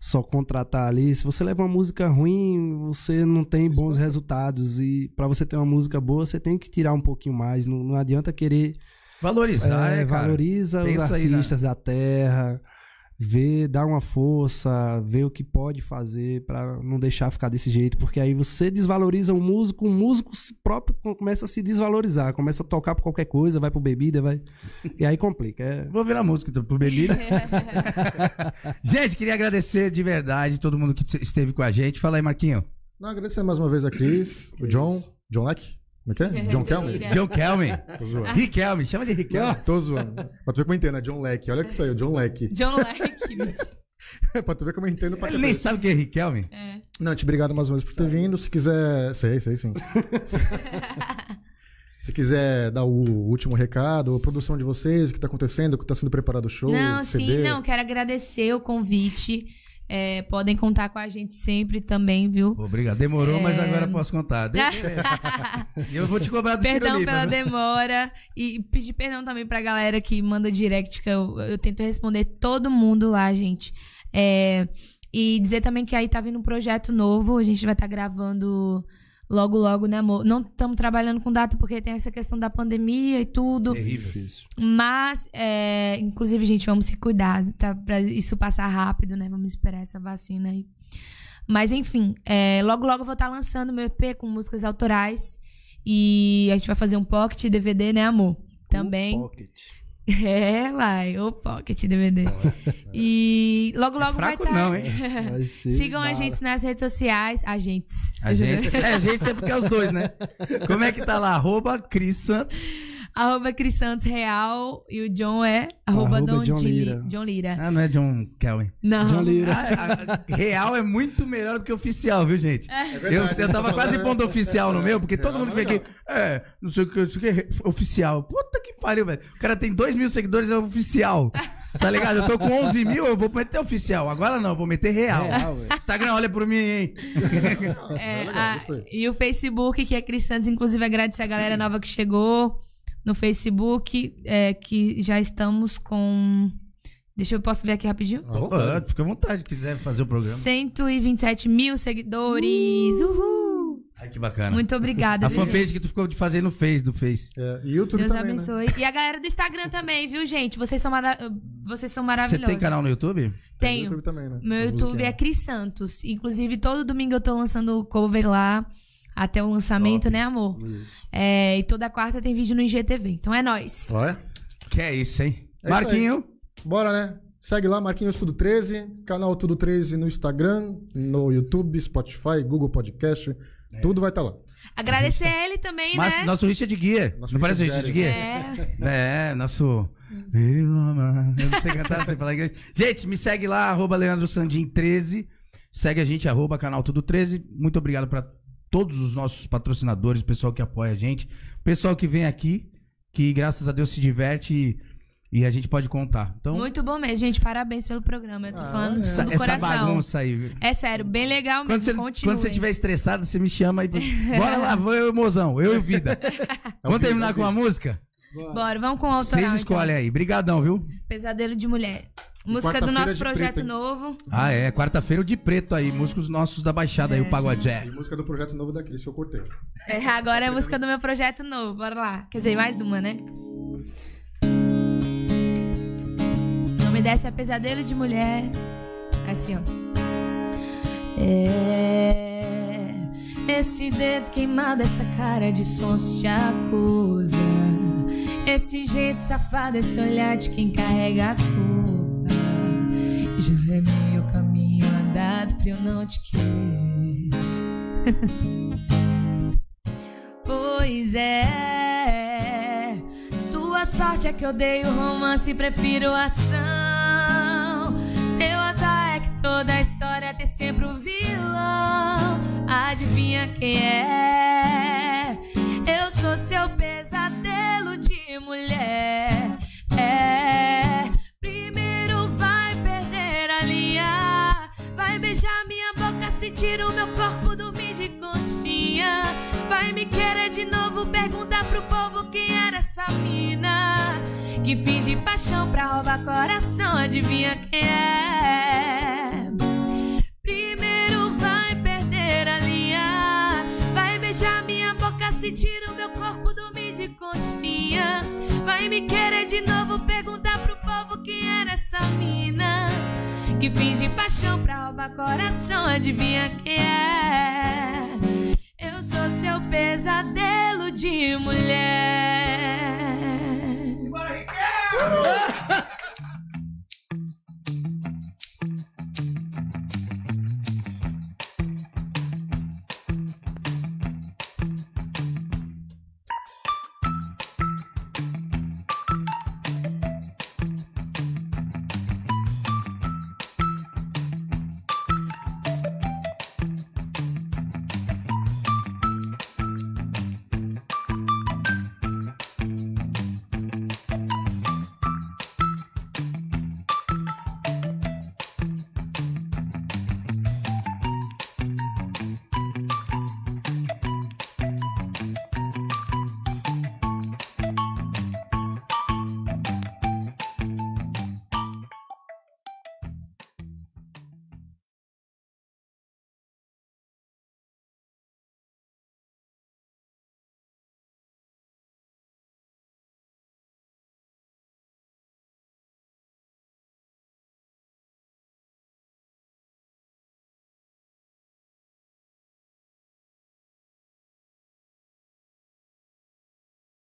só contratar ali. Se você leva uma música ruim, você não tem bons resultados e pra você ter uma música boa, você tem que tirar um pouquinho mais. Não, não adianta querer Valorizar, é, é, cara. valoriza os Pensa aí artistas da terra, vê, dá uma força, vê o que pode fazer pra não deixar ficar desse jeito, porque aí você desvaloriza o músico, o músico se próprio começa a se desvalorizar, começa a tocar por qualquer coisa, vai pro bebida, vai e aí complica. É... Vou virar música então, pro bebida. gente, queria agradecer de verdade todo mundo que esteve com a gente. Fala aí, Marquinho. Não, agradecer mais uma vez a Cris, o John, John Leck, como é que é? John Kelman? Lira. John Kelman. Tô zoando. Riquelme, chama de Riquelme. Tô zoando. Pra tu ver como eu entendo, é John Leck. Olha que saiu, John Leck. John Leck, bicho. pra tu ver como eu entendo pra Ele nem sabe o que é Riquelme. É. Não, te obrigado mais uma vez por ter vindo. Se quiser. Sei, sei sim. Se quiser dar o último recado, a produção de vocês, o que tá acontecendo, o que tá sendo preparado o show, Não, CD. sim, não, quero agradecer o convite. É, podem contar com a gente sempre também, viu? Obrigado. Demorou, mas É. agora posso contar. De- eu vou te cobrar do Perdão Tirolita, pela né? demora. E pedir perdão também pra galera que manda direct, que eu, eu tento responder todo mundo lá, gente. É, e dizer também que aí tá vindo um projeto novo, a gente vai estar gravando logo, logo, né, amor? Não estamos trabalhando com data porque tem essa questão da pandemia e tudo. Terrível. Mas, é, inclusive, gente, vamos se cuidar, tá? Pra isso passar rápido, né? Vamos esperar essa vacina aí. Mas, enfim, é, logo, logo eu vou estar lançando meu EP com músicas autorais. E a gente vai fazer um pocket DVD, né, amor? Também. Pocket. É, vai. O pocket DVD. E logo, logo vai fraco estar. não, hein? Vai ser Sigam a bala. gente nas redes sociais. Agentes. A gente, é, a gente é porque é os dois, né? Como é que tá lá? Arroba Cris Santos. Arroba Cris Santos Real. E o John é arroba, Arroba Dom John Lira. John Lira. Ah, não é John Kelvin. Não. John Lira. Ah, a- real é muito melhor do que oficial, viu, gente? É. eu, verdade, eu tava tá quase pondo é. oficial no meu, porque todo mundo é vem aqui. É, não sei o que, não sei o que, oficial. Puta que pariu, velho. O cara tem dois mil seguidores, é oficial. Tá ligado? Eu tô com 11 mil, eu vou meter oficial. Agora não, eu vou meter real. Real. Instagram, olha por mim, hein? É, legal, a- e o Facebook, que é Cris Santos, inclusive agradecer a galera nova que chegou no Facebook, é, que já estamos com. Deixa eu posso ver aqui rapidinho? Ah, fica à vontade, se quiser fazer o programa. 127 mil seguidores. Uhul! Ai, que bacana. Muito obrigada. A viu, gente? fanpage que tu ficou de fazer no Face, do Face. É, e YouTube Deus também, né? abençoe. E a galera do Instagram também, viu, gente? Vocês são, mara... Vocês são Você maravilhosos. tem canal no YouTube? Tem Tenho. YouTube também, né? Meu As YouTube é. Cris Santos. Inclusive, todo domingo eu tô lançando cover lá. Até o lançamento, Top. né, amor? Isso. É, e toda quarta tem vídeo no IGTV. Então é nóis. Olha. Que é isso, hein? É isso Marquinho. Bora, né? Segue lá, Marquinhos Tudo 13, canal Tudo 13 no Instagram, no YouTube, Spotify, Google Podcast, É. tudo vai estar lá. Agradecer ele também, Mas né? nosso Richard Gear. Nosso não parece o Richard Richard Gear? É. É, nosso. Eu não sei cantar, não sei falar inglês. Gente, me segue lá, arroba Leandro Sandim 13. Segue a gente, arroba canal Tudo 13. Muito obrigado pra todos os nossos patrocinadores, o pessoal que apoia a gente, o pessoal que vem aqui, que graças a Deus se diverte e, e a gente pode contar. Então, Muito bom mesmo, gente. Parabéns pelo programa. Eu tô Ah, falando essa, do essa coração. bagunça aí. viu? É sério, bem legal Quando mesmo. você, Continue. quando você estiver estressado, você me chama e. Bora lá, vou eu e o mozão, eu e o Vida. Vamos terminar com a música? Bora, vamos com o autoral. Vocês escolhem aí. Brigadão, viu? então. Pesadelo de Mulher. Música do nosso projeto preto, novo. Ah, é. Quarta-feira o de preto aí. Músicos nossos da Baixada aí, o E Pagodé. música do projeto novo da Cris que eu cortei. É, agora é a música do meu projeto novo. Bora lá. Quer dizer, mais uma, né? O nome dessa é Pesadelo de Mulher. Assim, ó. É. Esse dedo queimado, essa cara de sonso te acusa. Esse jeito safado, esse olhar de quem carrega a culpa. Já é meio caminho andado pra eu não te querer. Pois é, sua sorte é que odeio romance e prefiro ação. Seu azar é que toda a história tem sempre um vilão. Adivinha quem é? Eu sou seu pesadelo de mulher. O meu corpo de conchinha. Vai me querer de novo, perguntar pro povo quem era essa mina. Que finge paixão pra roubar coração, adivinha quem é? Primeiro vai perder a linha. Vai beijar minha boca, sentir o meu corpo dormir de conchinha. Vai me querer de novo, perguntar pro povo quem era essa mina que finge paixão pra roubar coração. Adivinha quem é? Eu sou seu pesadelo de mulher. Simbora, Riquelme!